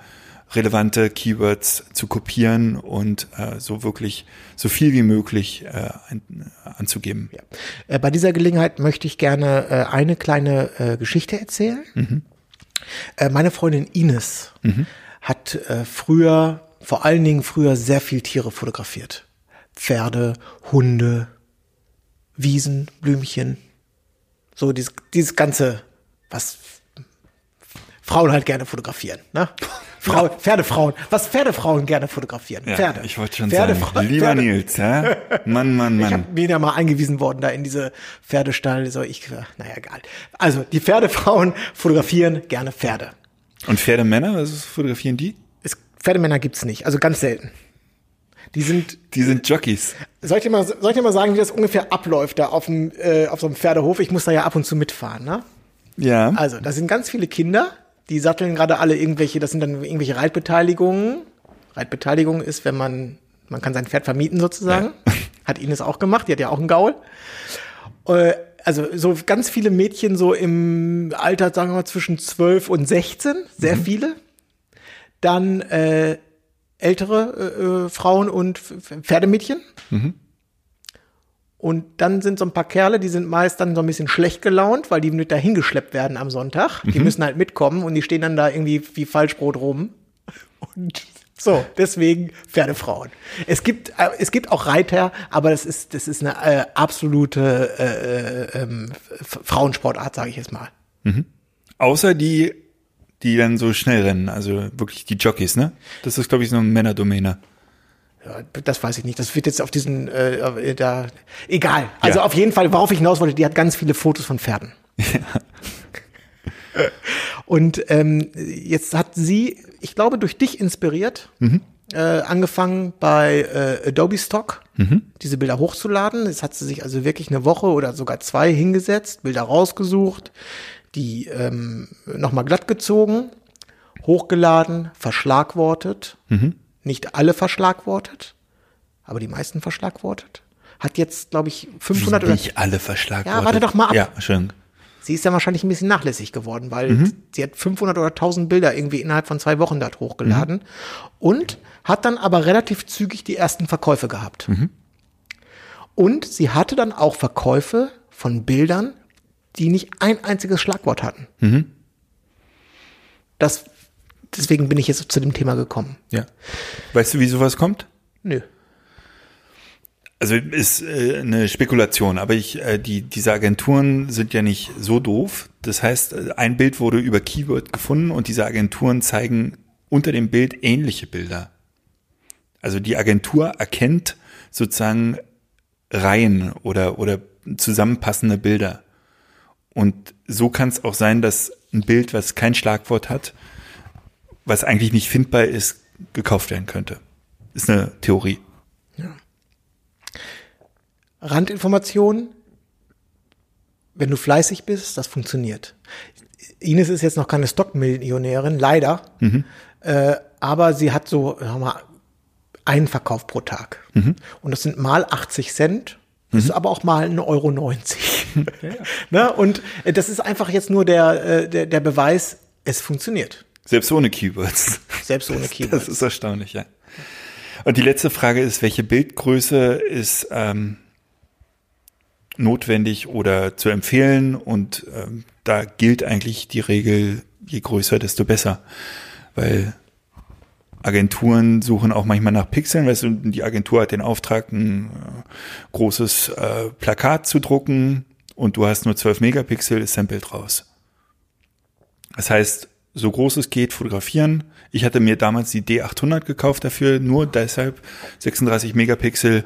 relevante Keywords zu kopieren und äh, so wirklich so viel wie möglich äh, ein, anzugeben. Ja. Äh, bei dieser Gelegenheit möchte ich gerne äh, eine kleine äh, Geschichte erzählen. Mhm. Äh, meine Freundin Ines mhm. hat äh, früher, vor allen Dingen früher, sehr viel Tiere fotografiert. Pferde, Hunde, Wiesen, Blümchen. So dieses, dieses ganze, was Frauen halt gerne fotografieren, ne? Frau, Pferdefrauen, was Pferdefrauen gerne fotografieren. Ja, Pferde. ich wollte schon Pferdefra- sagen, lieber Pferde- Nils, ja? Mann, Mann, Ich Mann. hab, bin ja mal eingewiesen worden da in diese Pferdestall. So, ich, naja, egal. Also, die Pferdefrauen fotografieren gerne Pferde. Und Pferdemänner, was fotografieren die? Es, Pferdemänner gibt's nicht, also ganz selten. Die sind, Die sind Jockeys. soll ich dir mal, soll ich dir mal sagen, wie das ungefähr abläuft da auf dem, äh, auf so einem Pferdehof? Ich muss da ja ab und zu mitfahren, ne? Ja. Also, da sind ganz viele Kinder, die satteln gerade alle irgendwelche, das sind dann irgendwelche Reitbeteiligungen. Reitbeteiligung ist, wenn man, man kann sein Pferd vermieten sozusagen. Hat Ines auch gemacht, die hat ja auch einen Gaul. Äh, Also so ganz viele Mädchen so im Alter, sagen wir mal, zwischen 12 und 16, sehr viele. Dann äh, ältere äh, äh, Frauen und Pferdemädchen. Und dann sind so ein paar Kerle, die sind meist dann so ein bisschen schlecht gelaunt, weil die mit dahin geschleppt werden am Sonntag. Die müssen halt mitkommen und die stehen dann da irgendwie wie Falschbrot rum. Und so, deswegen Pferdefrauen. Es gibt, äh, es gibt auch Reiter, aber das ist, das ist eine äh, absolute äh, äh, ähm, Frauensportart, sage ich jetzt mal. Außer die, die dann so schnell rennen, also wirklich die Jockeys, ne? Das ist, glaube ich, so eine Männerdomäne. Ja, das weiß ich nicht. Das wird jetzt auf diesen, äh, da, egal. Also Ja. auf jeden Fall, worauf ich hinaus wollte, die hat ganz viele Fotos von Pferden. Und ähm, jetzt hat sie, ich glaube, durch dich inspiriert, äh, angefangen bei äh, Adobe Stock diese Bilder hochzuladen. Jetzt hat sie sich also wirklich eine Woche oder sogar zwei hingesetzt, Bilder rausgesucht, die ähm, nochmal glatt gezogen, hochgeladen, verschlagwortet. Nicht alle verschlagwortet, aber die meisten verschlagwortet. Hat jetzt, glaube ich, 500 oder Nicht alle verschlagwortet. Ja, warte doch mal ab. Ja, schön. Sie ist ja wahrscheinlich ein bisschen nachlässig geworden, weil sie hat 500 oder 1000 Bilder irgendwie innerhalb von zwei Wochen dort hochgeladen und hat dann aber relativ zügig die ersten Verkäufe gehabt. Und sie hatte dann auch Verkäufe von Bildern, die nicht ein einziges Schlagwort hatten. Das, deswegen bin ich jetzt zu dem Thema gekommen. Ja. Weißt du, wie sowas kommt? Nö. Also ist äh, eine Spekulation, aber ich, äh, die, diese Agenturen sind ja nicht so doof. Das heißt, äh, ein Bild wurde über Keyword gefunden und diese Agenturen zeigen unter dem Bild ähnliche Bilder. Also die Agentur erkennt sozusagen Reihen oder, oder zusammenpassende Bilder. Und so kann es auch sein, dass ein Bild, was kein Schlagwort hat, was eigentlich nicht findbar ist, gekauft werden könnte. Ist eine Theorie. Randinformation, wenn du fleißig bist, das funktioniert. Ines ist jetzt noch keine Stockmillionärin, leider. Äh, aber sie hat so, sagen wir mal, einen Verkauf pro Tag. Und das sind mal 80 Cent. Das ist aber auch mal 1,90 Euro. 90. ne? Und äh, das ist einfach jetzt nur der, äh, der, der Beweis, es funktioniert. Selbst ohne Keywords. Selbst ohne Keywords. Das ist erstaunlich, ja. Und die letzte Frage ist, welche Bildgröße ist ähm, notwendig oder zu empfehlen? Und ähm, da gilt eigentlich die Regel, je größer, desto besser. Weil Agenturen suchen auch manchmal nach Pixeln. Weißt du, die Agentur hat den Auftrag, ein äh, großes äh, Plakat zu drucken und du hast nur 12 Megapixel, ist dein Bild raus. Das heißt, so groß es geht, fotografieren. Ich hatte mir damals die D800 gekauft dafür, nur deshalb 36 Megapixel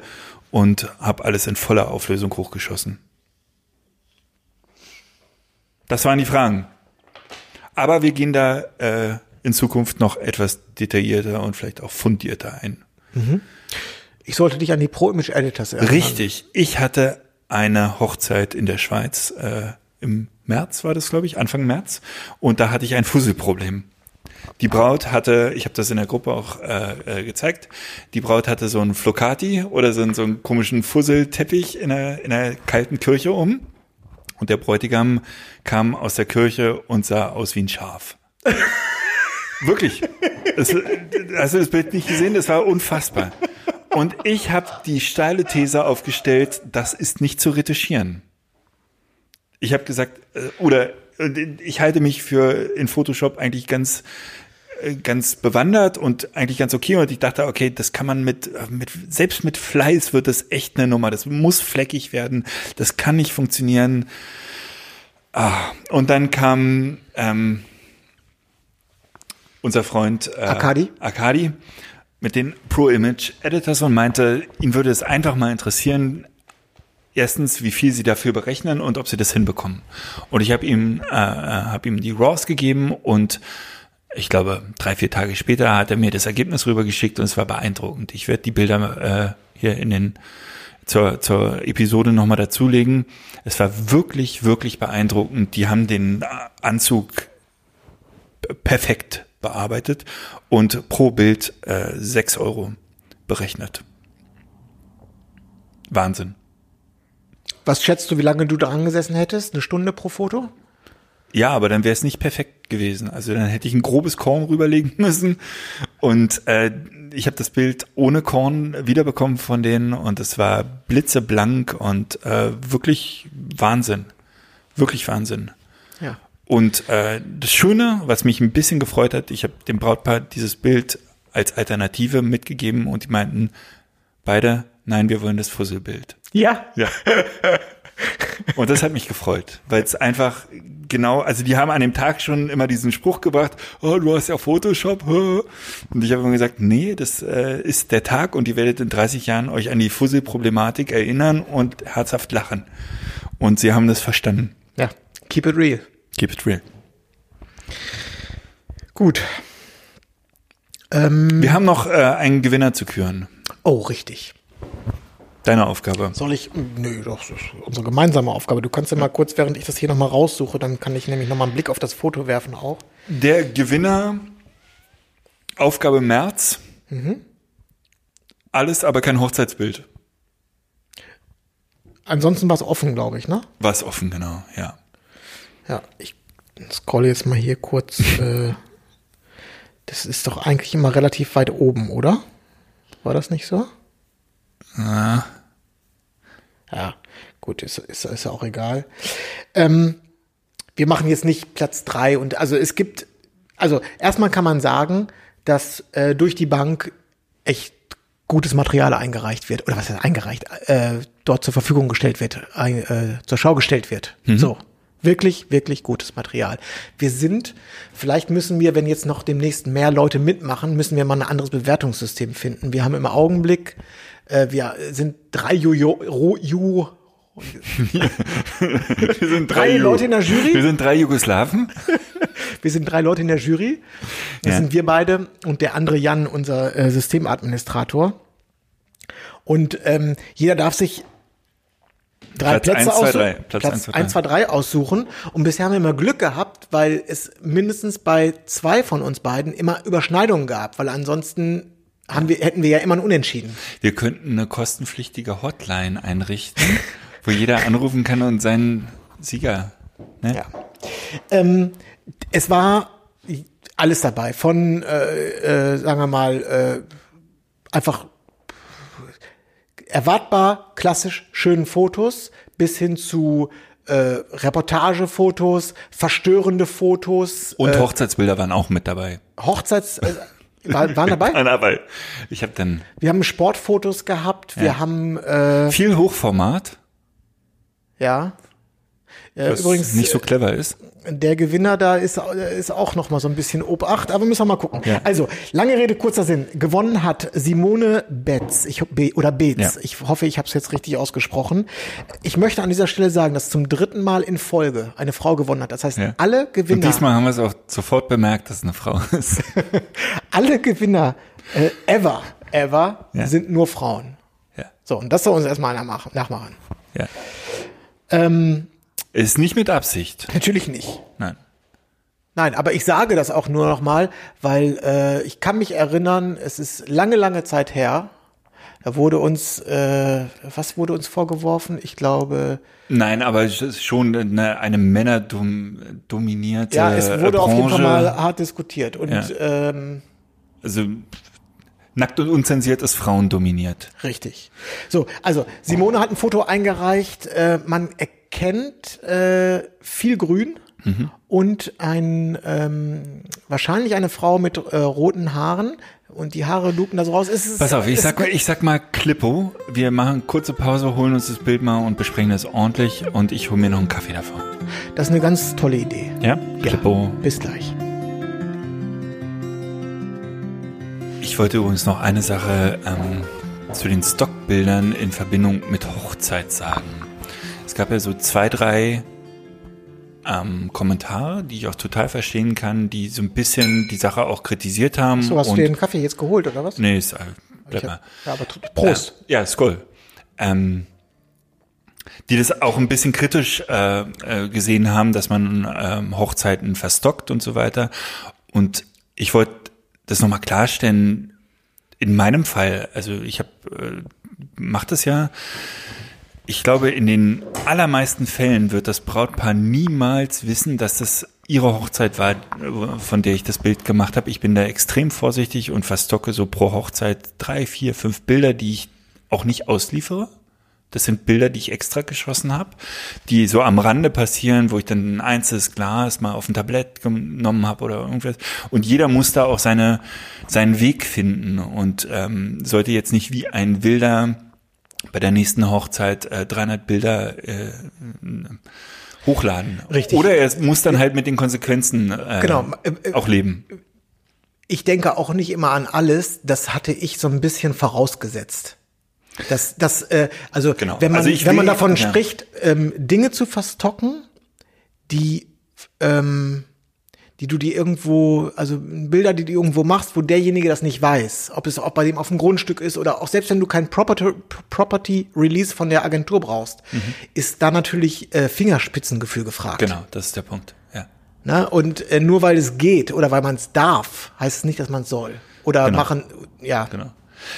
und habe alles in voller Auflösung hochgeschossen. Das waren die Fragen. Aber wir gehen da äh, in Zukunft noch etwas detaillierter und vielleicht auch fundierter ein. Ich sollte dich an die Pro Image Editors erinnern. Richtig. Ich hatte eine Hochzeit in der Schweiz äh, im März war das, glaube ich, Anfang März. Und da hatte ich ein Fusselproblem. Die Braut hatte, ich habe das in der Gruppe auch äh, äh, gezeigt, die Braut hatte so einen Flocati oder so einen, so einen komischen Fusselteppich in einer, in einer kalten Kirche um. Und der Bräutigam kam aus der Kirche und sah aus wie ein Schaf. Wirklich. Das, hast du das Bild nicht gesehen? Das war unfassbar. Und ich habe die steile These aufgestellt, das ist nicht zu retuschieren. Ich habe gesagt, äh, oder äh, ich halte mich für in Photoshop eigentlich ganz äh, ganz bewandert und eigentlich ganz okay und ich dachte, okay, das kann man mit, mit selbst mit Fleiß wird das echt eine Nummer, das muss fleckig werden, das kann nicht funktionieren. Ah, und dann kam ähm, unser Freund äh, Arkadi? Arkadi mit den Pro Image Editors und meinte, ihn würde es einfach mal interessieren, erstens, wie viel sie dafür berechnen und ob sie das hinbekommen. Und ich habe ihm, äh, hab ihm die RAWs gegeben und ich glaube, drei, vier Tage später hat er mir das Ergebnis rübergeschickt und es war beeindruckend. Ich werde die Bilder äh, hier in den zur, zur Episode nochmal dazulegen. Es war wirklich, wirklich beeindruckend. Die haben den Anzug perfekt bearbeitet und pro Bild äh, 6 Euro berechnet. Wahnsinn. Was schätzt du, wie lange du dran gesessen hättest? Eine Stunde pro Foto? Ja, aber dann wäre es nicht perfekt gewesen. Also dann hätte ich ein grobes Korn rüberlegen müssen. Und äh, ich habe das Bild ohne Korn wiederbekommen von denen und es war blitzeblank und äh, wirklich Wahnsinn. Wirklich Wahnsinn. Ja. Und äh, das Schöne, was mich ein bisschen gefreut hat, ich habe dem Brautpaar dieses Bild als Alternative mitgegeben und die meinten beide, nein, wir wollen das Fusselbild. Ja. Ja. Und das hat mich gefreut, weil es einfach genau, also die haben an dem Tag schon immer diesen Spruch gebracht, oh, du hast ja Photoshop. Und ich habe immer gesagt, nee, das äh, ist der Tag und ihr werdet in 30 Jahren euch an die Fusselproblematik erinnern und herzhaft lachen. Und sie haben das verstanden. Ja. Keep it real. Keep it real. Gut. Ähm, Wir haben noch äh, einen Gewinner zu küren. oh, richtig. Deine Aufgabe. Soll ich? Nö, doch, das ist unsere gemeinsame Aufgabe. Du kannst ja mal kurz, während ich das hier nochmal raussuche, dann kann ich nämlich nochmal einen Blick auf das Foto werfen auch. Der Gewinner, Aufgabe März. Alles, aber kein Hochzeitsbild. Ansonsten war es offen, glaube ich, ne? War es offen, genau, ja. Ja, ich scroll jetzt mal hier kurz. äh, das ist doch eigentlich immer relativ weit oben, oder? War das nicht so? Ah, Ja, gut, ist, ist, ist ja auch egal. Ähm, wir machen jetzt nicht Platz drei und also es gibt, also erstmal kann man sagen, dass äh, durch die Bank echt gutes Material eingereicht wird oder was heißt eingereicht, äh, dort zur Verfügung gestellt wird, äh, zur Schau gestellt wird. So. Wirklich, wirklich gutes Material. Wir sind, vielleicht müssen wir, wenn jetzt noch demnächst mehr Leute mitmachen, müssen wir mal ein anderes Bewertungssystem finden. Wir haben im Augenblick, äh, wir sind drei Ju, Ju, Ju Wir sind Drei Ju- Leute in der Jury? Wir sind drei Jugoslawen. Wir sind drei Leute in der Jury. Das Ja. sind wir beide und der andere Jan, unser äh, Systemadministrator. Und ähm, jeder darf sich drei Platz Plätze eins, zwei, aussuchen. drei. Platz Platz eins, zwei, 1, 2, 3 aussuchen. Und bisher haben wir immer Glück gehabt, weil es mindestens bei zwei von uns beiden immer Überschneidungen gab, weil ansonsten haben wir, hätten wir ja immer ein Unentschieden. Wir könnten eine kostenpflichtige Hotline einrichten, wo jeder anrufen kann und seinen Sieger. Ne? Ja. Ähm, es war alles dabei, von, äh, äh, sagen wir mal, äh, einfach erwartbar klassisch schönen Fotos bis hin zu äh, Reportagefotos, verstörende Fotos, Und äh, Hochzeitsbilder waren auch mit dabei. Hochzeits äh, war, waren dabei. Nein, aber ich habe dann Wir haben Sportfotos gehabt, wir Ja. haben äh, viel Hochformat, ja. Äh, übrigens, nicht so clever ist. Der Gewinner da ist, ist auch noch mal so ein bisschen Obacht, aber müssen wir mal gucken. Ja. Also, lange Rede, kurzer Sinn. Gewonnen hat Simone Betz ich, oder Beetz. Ja. Ich hoffe, ich habe es jetzt richtig ausgesprochen. Ich möchte an dieser Stelle sagen, dass zum dritten Mal in Folge eine Frau gewonnen hat. Das heißt, Ja. alle Und Gewinner, diesmal haben wir es auch sofort bemerkt, dass es eine Frau ist. alle Gewinner äh, ever, ever sind nur Frauen. ja, So, und das soll uns erstmal nachmachen. nachmachen. ja. Ähm, Ist nicht mit Absicht. natürlich nicht. Nein. Nein, aber ich sage das auch nur noch mal, weil äh, ich kann mich erinnern, es ist lange, lange Zeit her. Da wurde uns, äh, was wurde uns vorgeworfen? Ich glaube, Nein, aber es ist schon eine, eine männerdominierte ja, es wurde äh, auf jeden Fall Branche. mal hart diskutiert. Und Ja. ähm, Also nackt und unzensiert ist Frauen dominiert. richtig. So, also Simone hat ein Foto eingereicht. Äh, man erkennt äh, viel Grün. Mhm. Und ein ähm, wahrscheinlich eine Frau mit äh, roten Haaren und die Haare lupen da so raus. Es ist, Pass auf, ich es- sag mal, ich sag mal Klippo. Wir machen kurze Pause, holen uns das Bild mal und besprechen das ordentlich und ich hole mir noch einen Kaffee davon. Das ist eine ganz tolle Idee. Ja? Klippo. Bis gleich. wollte übrigens noch eine Sache ähm, zu den Stockbildern in Verbindung mit Hochzeit sagen. Gab ja so zwei, drei ähm, Kommentare, die ich auch total verstehen kann, die so ein bisschen die Sache auch kritisiert haben. So, hast du und- dir den Kaffee jetzt geholt, oder was? Nee, ist, äh, bleib mal. ja, aber Prost. Ja, ja Skoll. Ähm, die das auch ein bisschen kritisch äh, äh, gesehen haben, dass man ähm, Hochzeiten verstockt und so weiter. Und ich wollte das nochmal klarstellen, in meinem Fall, also ich habe, äh, mach das ja, ich glaube, in den allermeisten Fällen wird das Brautpaar niemals wissen, dass das ihre Hochzeit war, von der ich das Bild gemacht habe. Ich bin da extrem vorsichtig und verstocke so pro Hochzeit drei, vier, fünf Bilder, die ich auch nicht ausliefere. Das sind Bilder, die ich extra geschossen habe, die so am Rande passieren, wo ich dann ein einzelnes Glas mal auf ein Tablett genommen habe oder irgendwas. Und jeder muss da auch seine, seinen Weg finden und ähm, sollte jetzt nicht wie ein Wilder bei der nächsten Hochzeit äh, 300 Bilder äh, hochladen. Richtig. Oder er muss dann halt mit den Konsequenzen äh, Genau, auch leben. Ich denke auch nicht immer an alles. Das hatte ich so ein bisschen vorausgesetzt. Das, das, äh, also, Genau. wenn man, Also wenn man davon ja. spricht, ähm, Dinge zu verstocken, die, ähm, die du dir irgendwo, also Bilder, die du irgendwo machst, wo derjenige das nicht weiß, ob es auch bei dem auf dem Grundstück ist oder auch selbst wenn du kein Property, Property Release von der Agentur brauchst, ist da natürlich äh, Fingerspitzengefühl gefragt. Mhm. Genau, das ist der Punkt. Ja. Ne? Und äh, nur weil es geht oder weil man es darf, heißt es nicht, dass man es soll. Oder Genau. machen, ja. Genau.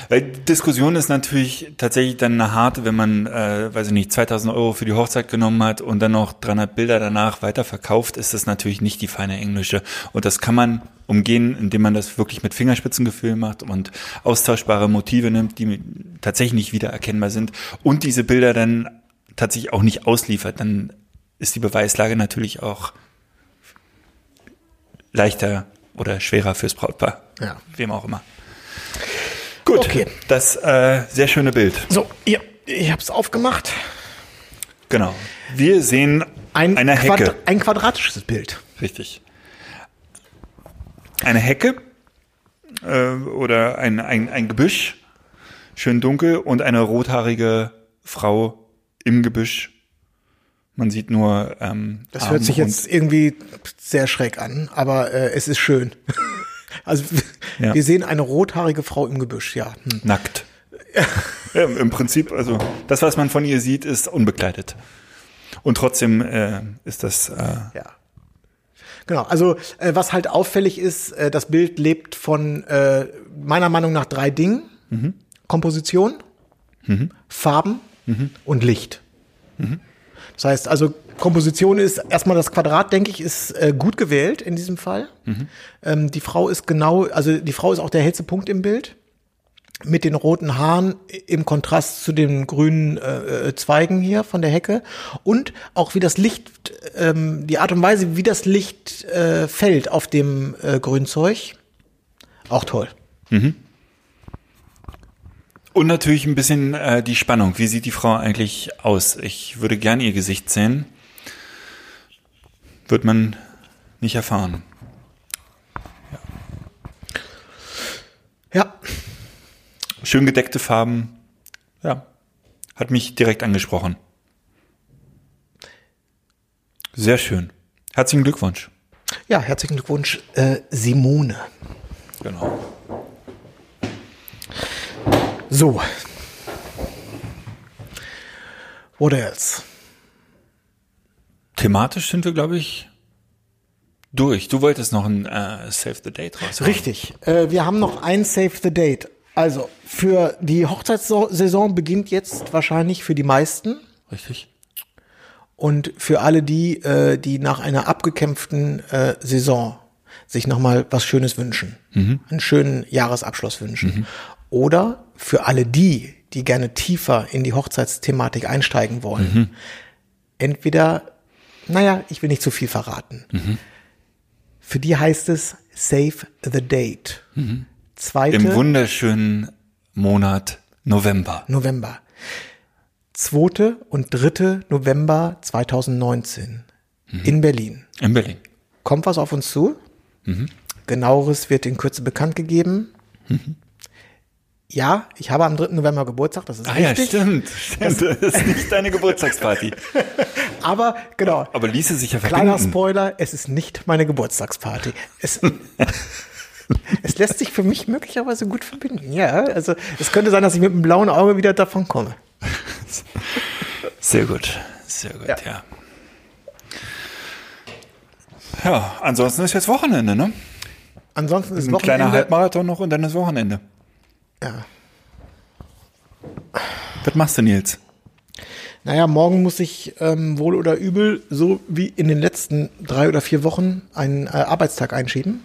Weil Diskussion ist natürlich tatsächlich dann eine harte, wenn man, äh, weiß ich nicht, 2000 Euro für die Hochzeit genommen hat und dann noch 300 Bilder danach weiterverkauft, ist das natürlich nicht die feine englische. Und das kann man umgehen, indem man das wirklich mit Fingerspitzengefühl macht und austauschbare Motive nimmt, die tatsächlich nicht wiedererkennbar sind und diese Bilder dann tatsächlich auch nicht ausliefert. Dann ist die Beweislage natürlich auch leichter oder schwerer fürs Brautpaar. Ja. Wem auch immer. Gut, Okay. das äh, sehr schöne Bild. So, ja, ich habe es aufgemacht. Genau. Wir sehen Ein, eine Hecke. Quadra ein quadratisches Bild. Richtig. Eine Hecke äh, oder ein, ein, ein Gebüsch, schön dunkel und eine rothaarige Frau im Gebüsch. Man sieht nur ähm, Das Arm hört sich jetzt irgendwie sehr schräg an, aber äh, es ist schön. also Ja. wir sehen eine rothaarige Frau im Gebüsch, ja. Hm. nackt. ja, Im Prinzip, also das, was man von ihr sieht, ist unbekleidet. Und trotzdem äh, ist das äh, Ja. Genau, also äh, was halt auffällig ist, äh, das Bild lebt von äh, meiner Meinung nach drei Dingen. Komposition, Farben und Licht. Das heißt, also Komposition ist erstmal das Quadrat, denke ich, ist äh, gut gewählt in diesem Fall. Ähm, die Frau ist genau, also die Frau ist auch der hellste Punkt im Bild. Mit den roten Haaren im Kontrast zu den grünen äh, äh, Zweigen hier von der Hecke und auch wie das Licht, ähm, die Art und Weise, wie das Licht äh, fällt auf dem äh, Grünzeug, auch toll. Und natürlich ein bisschen äh, die Spannung. Wie sieht die Frau eigentlich aus? Ich würde gern ihr Gesicht sehen. Wird man nicht erfahren. Ja, Schön gedeckte Farben. Ja. Hat mich direkt angesprochen. Sehr schön. Herzlichen Glückwunsch. ja, herzlichen Glückwunsch, äh, Simone. Genau. So. What else? Thematisch sind wir, glaube ich, durch. Du wolltest noch ein äh, Save the Date raus. Richtig. Äh, wir haben noch ein Save the Date. Also, für die Hochzeitssaison beginnt jetzt wahrscheinlich für die meisten Richtig. und für alle die, äh, die nach einer abgekämpften äh, Saison sich nochmal was Schönes wünschen. Einen schönen Jahresabschluss wünschen. Oder für alle die, die gerne tiefer in die Hochzeitsthematik einsteigen wollen. Entweder, naja, ich will nicht zu viel verraten. Für die heißt es Save the Date. Zweite Im wunderschönen Monat November. November. 2. und 3. November 2019 in Berlin. In Berlin. Kommt was auf uns zu? Genaueres wird in Kürze bekannt gegeben. Ja, ich habe am 3. November Geburtstag, das ist Ah ja, richtig. stimmt. stimmt. Das ist nicht deine Geburtstagsparty. Aber genau, Aber ließe sich ja kleiner verbinden. Spoiler, es ist nicht meine Geburtstagsparty. Es, es lässt sich für mich möglicherweise gut verbinden. Ja, also es könnte sein, dass ich mit einem blauen Auge wieder davon komme. Sehr gut. Sehr gut, Ja. ja. Ja, ansonsten ist jetzt Wochenende, ne? Ansonsten ist Ein kleiner Wochenende. Halbmarathon noch und dann ist Wochenende. Ja. Was machst du, Nils? Naja, morgen muss ich ähm, wohl oder übel, so wie in den letzten drei oder vier Wochen, einen äh, Arbeitstag einschieben.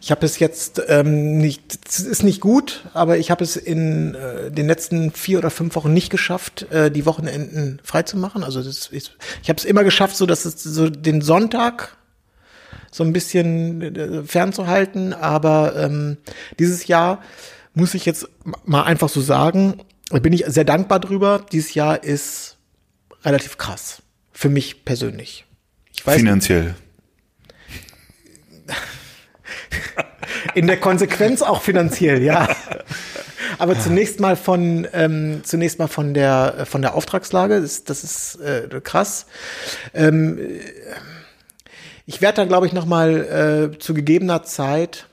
Ich habe es jetzt ähm, nicht, es ist nicht gut, aber ich habe es in äh, den letzten vier oder fünf Wochen nicht geschafft, äh, die Wochenenden freizumachen. Also das ist, ich habe es immer geschafft, so dass es so den Sonntag so ein bisschen äh, fernzuhalten, aber ähm, dieses Jahr muss ich jetzt mal einfach so sagen, da bin ich sehr dankbar drüber. Dieses Jahr ist relativ krass für mich persönlich. Ich weiß Finanziell. in der Konsequenz auch finanziell, ja. Aber zunächst mal von ähm, zunächst mal von der von der Auftragslage, das, das ist äh, krass. Ähm, äh, ich werde da glaube ich noch mal äh, zu gegebener Zeit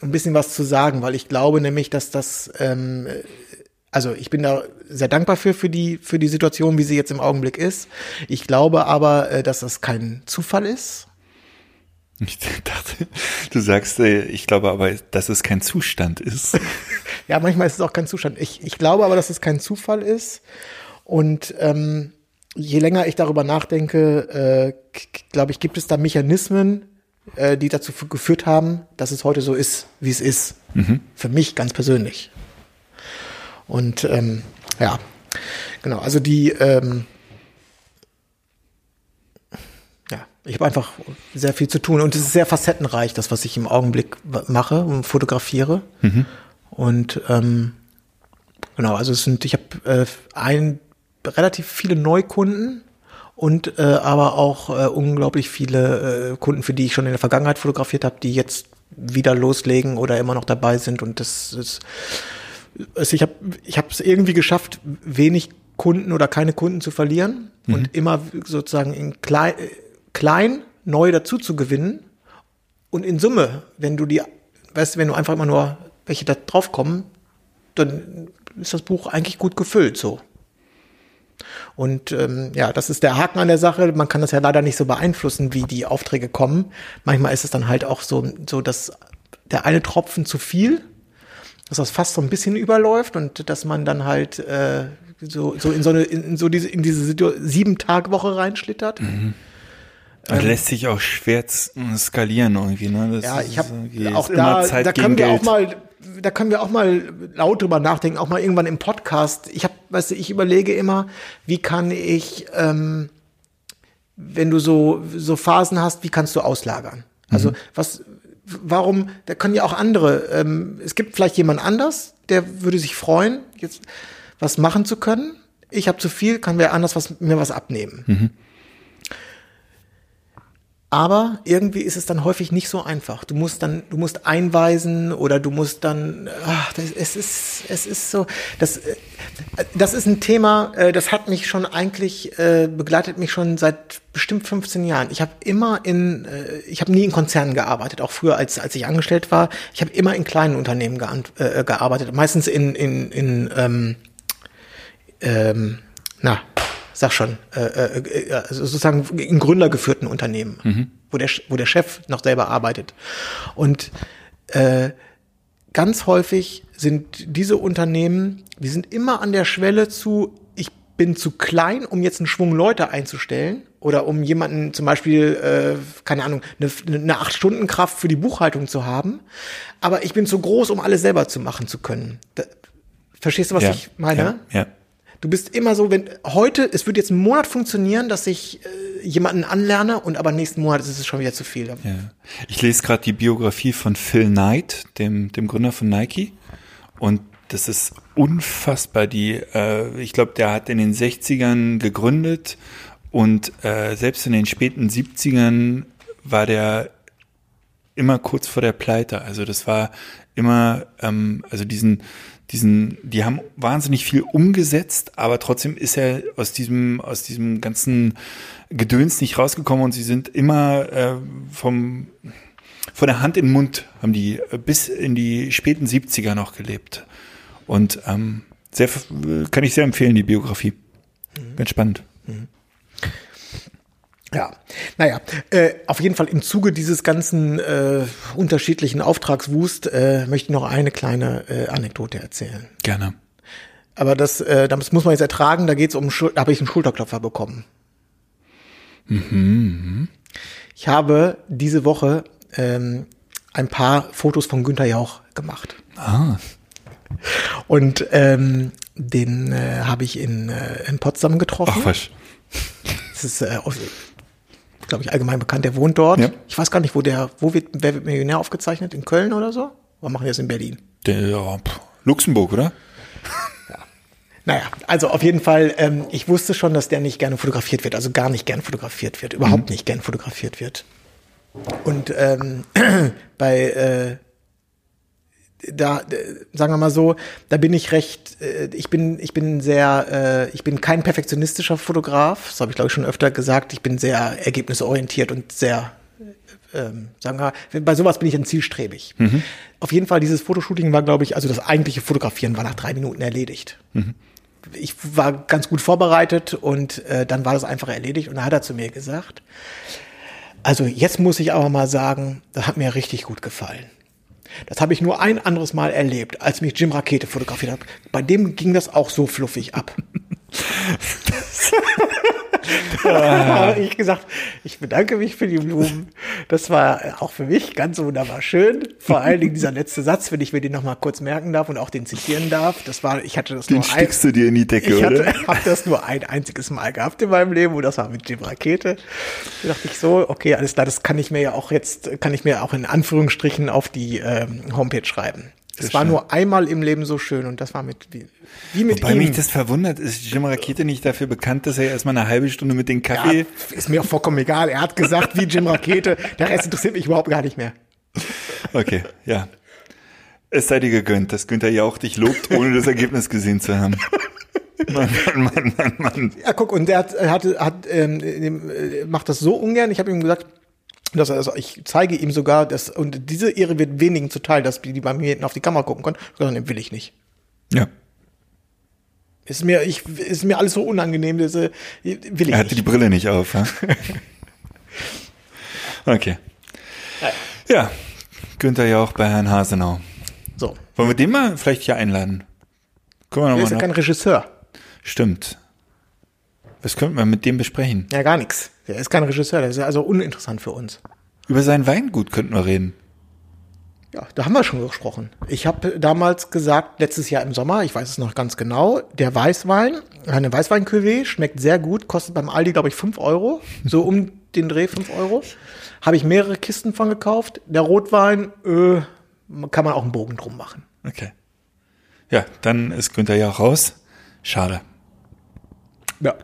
ein bisschen was zu sagen, weil ich glaube nämlich, dass das ähm, also ich bin da sehr dankbar für für die für die Situation, wie sie jetzt im Augenblick ist. Ich glaube aber, äh, dass das kein Zufall ist. Ich dachte, du sagst, äh, ich glaube aber, dass es kein Zustand ist. Ja, manchmal ist es auch kein Zustand. Ich, ich glaube aber, dass es kein Zufall ist. Und ähm, je länger ich darüber nachdenke, äh, glaube ich, gibt es da Mechanismen, äh, die dazu geführt haben, dass es heute so ist, wie es ist. Für mich ganz persönlich. Und ähm, ja, genau. Also die, ähm, ja, ich habe einfach sehr viel zu tun und es ist sehr facettenreich, das, was ich im Augenblick mache und fotografiere. Und ähm, genau, also es sind, ich habe äh, ein relativ viele Neukunden und äh, aber auch äh, unglaublich viele äh, Kunden, für die ich schon in der Vergangenheit fotografiert habe, die jetzt wieder loslegen oder immer noch dabei sind. Und das ist, also ich habe ich habe es irgendwie geschafft, wenig Kunden oder keine Kunden zu verlieren und immer sozusagen in klein, klein neu dazu zu gewinnen. Und in Summe, wenn du die, weißt du, wenn du einfach immer nur welche da drauf kommen, dann ist das Buch eigentlich gut gefüllt so. Und ähm, ja, das ist der Haken an der Sache. Man kann das ja leider nicht so beeinflussen, wie die Aufträge kommen. Manchmal ist es dann halt auch so, so dass der eine Tropfen zu viel, dass das fast so ein bisschen überläuft und dass man dann halt äh, so, so in so eine in so diese in diese Situ- sieben Tag Woche reinschlittert. Das lässt sich auch schwer skalieren irgendwie, ne? Das Ja, ich habe auch immer da, Zeit da können wir Geld. auch mal, da können wir auch mal laut drüber nachdenken, auch mal irgendwann im Podcast. Ich habe, weißt du, ich überlege immer, wie kann ich, ähm, wenn du so so Phasen hast, wie kannst du auslagern? Also Mhm. was, warum? Da können ja auch andere. Ähm, es gibt vielleicht jemand anders, der würde sich freuen, jetzt was machen zu können. Ich habe zu viel, kann wer anders was mir was abnehmen. Mhm. Aber irgendwie ist es dann häufig nicht so einfach. Du musst dann, du musst einweisen oder du musst dann, ach, das, es ist, es ist so, das, äh, das ist ein Thema, äh, das hat mich schon eigentlich, äh, begleitet mich schon seit bestimmt 15 Jahren. Ich habe immer in, ich habe nie in Konzernen gearbeitet, auch früher als, als ich angestellt war. Ich habe immer in kleinen Unternehmen gearbeitet, meistens in, in, in, ähm, ähm, na, sag schon, äh, äh, äh, sozusagen in gründergeführten Unternehmen, wo, der, wo der Chef noch selber arbeitet. Und äh, ganz häufig sind diese Unternehmen, die sind immer an der Schwelle zu, ich bin zu klein, um jetzt einen Schwung Leute einzustellen oder um jemanden zum Beispiel, äh, keine Ahnung, eine, eine acht Stunden Kraft für die Buchhaltung zu haben, aber ich bin zu groß, um alles selber zu machen zu können. Da, verstehst du, was ja, ich meine? Ja, ja. Du bist immer so, wenn heute, es wird jetzt einen Monat funktionieren, dass ich äh, jemanden anlerne und aber nächsten Monat ist es schon wieder zu viel. Ja. Ich lese gerade die Biografie von Phil Knight, dem, dem Gründer von Nike. Und das ist unfassbar. Die, äh, ich glaube, der hat in den 60ern gegründet und äh, selbst in den späten 70ern war der immer kurz vor der Pleite. Also das war immer, ähm, also diesen, diesen, die haben wahnsinnig viel umgesetzt, aber trotzdem ist er aus diesem, aus diesem ganzen Gedöns nicht rausgekommen und sie sind immer äh, vom von der Hand in den Mund haben die äh, bis in die späten 70er noch gelebt. Und ähm, sehr kann ich sehr empfehlen, die Biografie. Mhm. Ganz spannend. Mhm. Ja, naja, äh, auf jeden Fall im Zuge dieses ganzen äh, unterschiedlichen Auftragswust äh, möchte ich noch eine kleine äh, Anekdote erzählen. Gerne. Aber das, äh, das muss man jetzt ertragen, da geht's um, da habe ich einen Schulterklopfer bekommen. Mhm. Ich habe diese Woche ähm, ein paar Fotos von Günther Jauch gemacht. Ah. Und ähm, den äh, habe ich in, äh, in Potsdam getroffen. Ach was. Das ist, äh, glaube ich, allgemein bekannt. Der wohnt dort. Ja. Ich weiß gar nicht, wo der, wo wird, wer wird Millionär aufgezeichnet? In Köln oder so? Oder machen wir das in Berlin? Der, ja, Luxemburg, oder? Ja. Naja, also auf jeden Fall, ähm, ich wusste schon, dass der nicht gerne fotografiert wird, also gar nicht gern fotografiert wird, überhaupt mhm. nicht gern fotografiert wird. Und ähm, bei äh, da sagen wir mal so, da bin ich recht, äh, ich bin ich bin sehr, äh, ich bin kein perfektionistischer Fotograf, das habe ich glaube ich schon öfter gesagt. Ich bin sehr ergebnisorientiert und sehr ähm, sagen wir, bei sowas bin ich ein zielstrebig. Mhm. Auf jeden Fall, dieses Fotoshooting war, glaube ich, also das eigentliche Fotografieren war nach drei Minuten erledigt. Mhm. Ich war ganz gut vorbereitet und äh, dann war das einfach erledigt und da hat er zu mir gesagt, also jetzt muss ich aber mal sagen, das hat mir richtig gut gefallen. Das habe ich nur ein anderes Mal erlebt, als mich Jim Rakete fotografiert hat. Bei dem ging das auch so fluffig ab. habe ich gesagt, ich bedanke mich für die Blumen. Das war auch für mich ganz wunderbar schön. Vor allen Dingen dieser letzte Satz, wenn ich mir den noch mal kurz merken darf und auch den zitieren darf. Das war, ich hatte das den nur ein, du dir in die Decke, ich hatte, habe das nur ein einziges Mal gehabt in meinem Leben und das war mit Jim Rakete. Da dachte ich so, okay, alles klar, das kann ich mir ja auch jetzt, kann ich mir auch in Anführungsstrichen auf die ähm, Homepage schreiben. Es war nur einmal im Leben so schön und das war mit wie, wie mit Wobei ihm. mich das verwundert, ist Jim Rakete nicht dafür bekannt, dass er erstmal eine halbe Stunde mit dem Kaffee. Ja, ist mir auch vollkommen egal. Er hat gesagt, wie Jim Rakete. Der Rest interessiert mich überhaupt gar nicht mehr. Okay, ja. Es sei dir gegönnt, dass Günther Jauch dich lobt, ohne das Ergebnis gesehen zu haben. Mann, Mann, Mann, Mann, Mann. Ja, guck, und der hat, hat, hat ähm, äh, macht das so ungern. Ich habe ihm gesagt, dass er, also ich zeige ihm sogar, dass, und diese Ehre wird wenigen zuteil, dass die bei mir hinten auf die Kamera gucken können, sondern will ich nicht. Ja. Ist mir, ich, ist mir alles so unangenehm, das, will ich Er hatte nicht. die Brille nicht auf, ja? Okay. Ja, Günther Jauch bei Herrn Hasenau. So. Wollen wir den mal vielleicht hier einladen? Können wir Er noch ist ja kein Regisseur. Stimmt. Was könnten wir mit dem besprechen? Ja, gar nichts. Der ist kein Regisseur, der ist ja also uninteressant für uns. Über sein Weingut könnten wir reden. Ja, da haben wir schon gesprochen. Ich habe damals gesagt, letztes Jahr im Sommer, ich weiß es noch ganz genau, der Weißwein, eine weißwein schmeckt sehr gut, kostet beim Aldi, glaube ich, 5 Euro, so um den Dreh 5 Euro. Habe ich mehrere Kisten von gekauft. Der Rotwein, äh, kann man auch einen Bogen drum machen. Okay. Ja, dann ist Günther Jauch raus. Schade. Ja.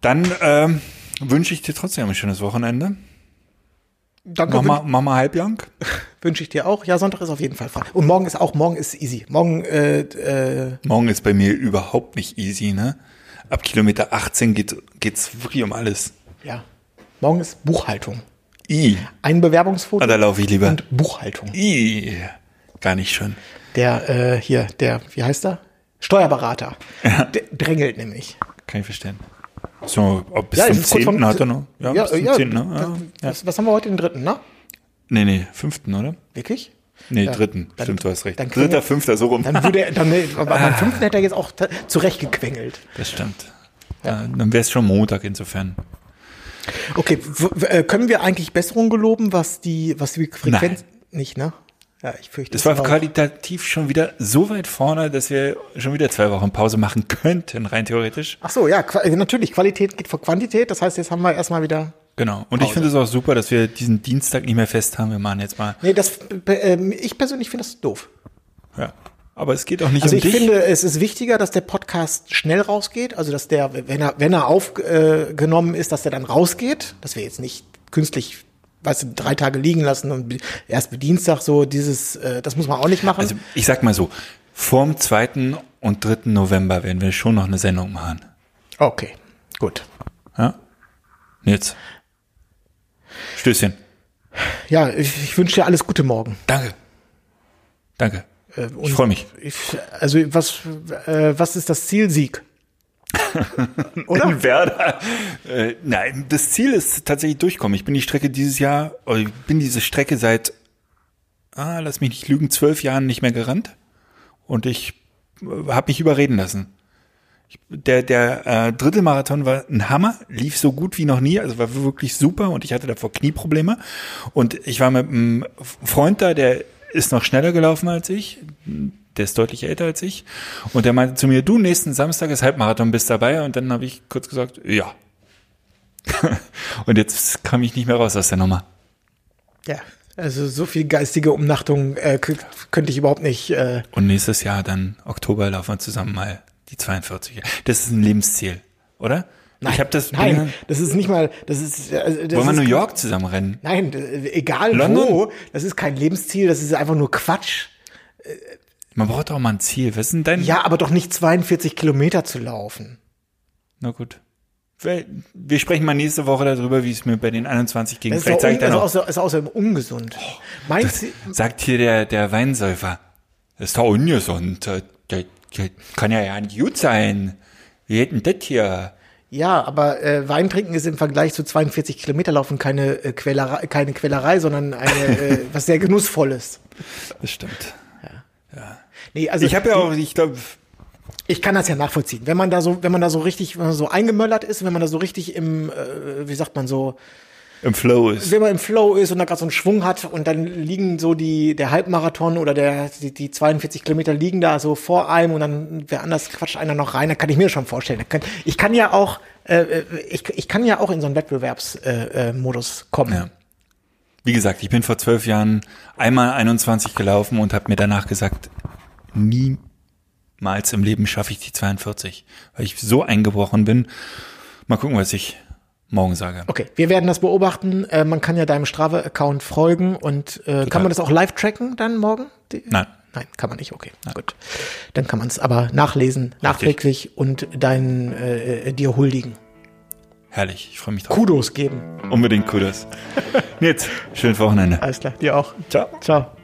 Dann ähm, wünsche ich dir trotzdem ein schönes Wochenende. Danke, mach mal halblang. wünsche ich dir auch. Ja, Sonntag ist auf jeden Fall frei. Und morgen ist auch, morgen ist easy. Morgen, äh, äh, Morgen ist bei mir überhaupt nicht easy, ne? Ab Kilometer 18 geht, geht's wirklich um alles. ja, morgen ist Buchhaltung. I. Ein Bewerbungsfoto Ah, da laufe ich lieber. und Buchhaltung. I. Gar nicht schön. Der, äh, hier, der, wie heißt er? Steuerberater. Der drängelt nämlich. Kann ich verstehen. So, ob bis Ja, zum es ist kurz 10. vorm- hat er noch? Ja, bis zum 10. Ne? Ja, ja. Was, haben wir heute, den dritten, ne? Nee, nee, 5. oder? Wirklich? Nee, Ja. dritten. Dann- Stimmt, du hast recht. Dritter, wir- fünfter, so rum. Dann würde er, dann, aber beim fünften hätte er jetzt auch zurechtgequengelt. Das stimmt. Ja. Dann wäre es schon Montag insofern. Okay, äh, können wir eigentlich Besserung geloben, was die, was die Frequenz, nicht, ne? Ja, ich fürchte. Das war auch. qualitativ schon wieder so weit vorne, dass wir schon wieder zwei Wochen Pause machen könnten, rein theoretisch. Ach so, ja, natürlich, Qualität geht vor Quantität, das heißt, jetzt haben wir erstmal wieder, Genau. Und ich finde es auch super, dass wir diesen Dienstag nicht mehr fest haben. Wir machen jetzt mal. nee, das, äh, ich persönlich finde das doof. Ja. Aber es geht auch nicht Also um ich dich. finde, es ist wichtiger, dass der Podcast schnell rausgeht, also dass der, wenn er, wenn er aufgenommen ist, dass der dann rausgeht, dass wir jetzt nicht künstlich weißt du, drei Tage liegen lassen und erst bis Dienstag so dieses, äh, das muss man auch nicht machen. Also ich sag mal so, vorm 2. und 3. November werden wir schon noch eine Sendung machen. okay, gut. Ja? Jetzt. Stößchen. Ja, ich, ich wünsche dir alles Gute morgen. Danke. Danke. Äh, Ich freue mich. Ich, also was, äh, was ist das Ziel? Sieg. Oder? In Werder. Äh, nein, das Ziel ist tatsächlich durchkommen. Ich bin die Strecke dieses Jahr, oder ich bin diese Strecke seit, ah, lass mich nicht lügen, zwölf Jahren nicht mehr gerannt. Und ich äh, habe mich überreden lassen. Ich, der der äh, Drittelmarathon war ein Hammer, lief so gut wie noch nie, also war wirklich super und ich hatte davor Knieprobleme. Und ich war mit einem Freund da, der ist noch schneller gelaufen als ich, der ist deutlich älter als ich. Und der meinte zu mir, du, nächsten Samstag ist Halbmarathon, bist dabei? Und dann habe ich kurz gesagt, ja. und jetzt kam ich nicht mehr raus aus der Nummer. Ja, also so viel geistige Umnachtung äh, könnte ich überhaupt nicht. Äh, Und nächstes Jahr, dann Oktober, laufen wir zusammen mal die 42. Das ist ein Lebensziel, oder? ich habe das. Nein, das ist nicht mal. Das ist. Also, das wollen wir ist, New York zusammen rennen? Nein, äh, egal London? wo. Das ist kein Lebensziel. Das ist einfach nur Quatsch. Man braucht auch mal ein Ziel. Was ist denn? Ja, aber doch nicht 42 Kilometer zu laufen. Na gut. Wir sprechen mal nächste Woche darüber, wie es mir bei den 21 ging. Ist, Vielleicht sage ich dann ist, auch, außer, ist außerdem ungesund. mein Ziel, sagt hier der, der Weinsäufer. Das ist doch ungesund. Das, das, das kann ja ja nicht gut sein. Wir hätten das hier. ja, aber äh, Wein trinken ist im Vergleich zu 42 Kilometer laufen keine äh, Quälerei, keine Quälerei, sondern eine äh, was sehr genussvolles. Das stimmt. Nee, also Ich habe ja auch, ich glaube, Ich kann das ja nachvollziehen. Wenn man da so, wenn man da so richtig, wenn man so eingemöllert ist, wenn man da so richtig im, äh, wie sagt man so, im Flow ist. wenn man im Flow ist und da gerade so einen Schwung hat und dann liegen so die, der Halbmarathon oder der, die, die 42 Kilometer liegen da so vor einem und dann wer anders quatscht einer noch rein, dann kann ich mir schon vorstellen. Kann, ich kann ja auch, äh, ich, ich kann ja auch in so einen Wettbewerbsmodus äh, äh, kommen. Ja. Wie gesagt, ich bin vor zwölf Jahren einmal 21 gelaufen und habe mir danach gesagt, niemals im Leben schaffe ich die 42, weil ich so eingebrochen bin. Mal gucken, was ich morgen sage. Okay, wir werden das beobachten. Äh, man kann ja deinem Strava-Account folgen und äh, kann man das auch live tracken dann morgen? Die, Nein. Nein, kann man nicht, okay. Gut. Dann kann man es aber nachlesen, nachträglich und deinen äh, äh, dir huldigen. Herrlich, ich freue mich drauf. Kudos geben. Unbedingt Kudos. Jetzt, schönes Wochenende. Alles klar, dir auch. Ciao. Ciao.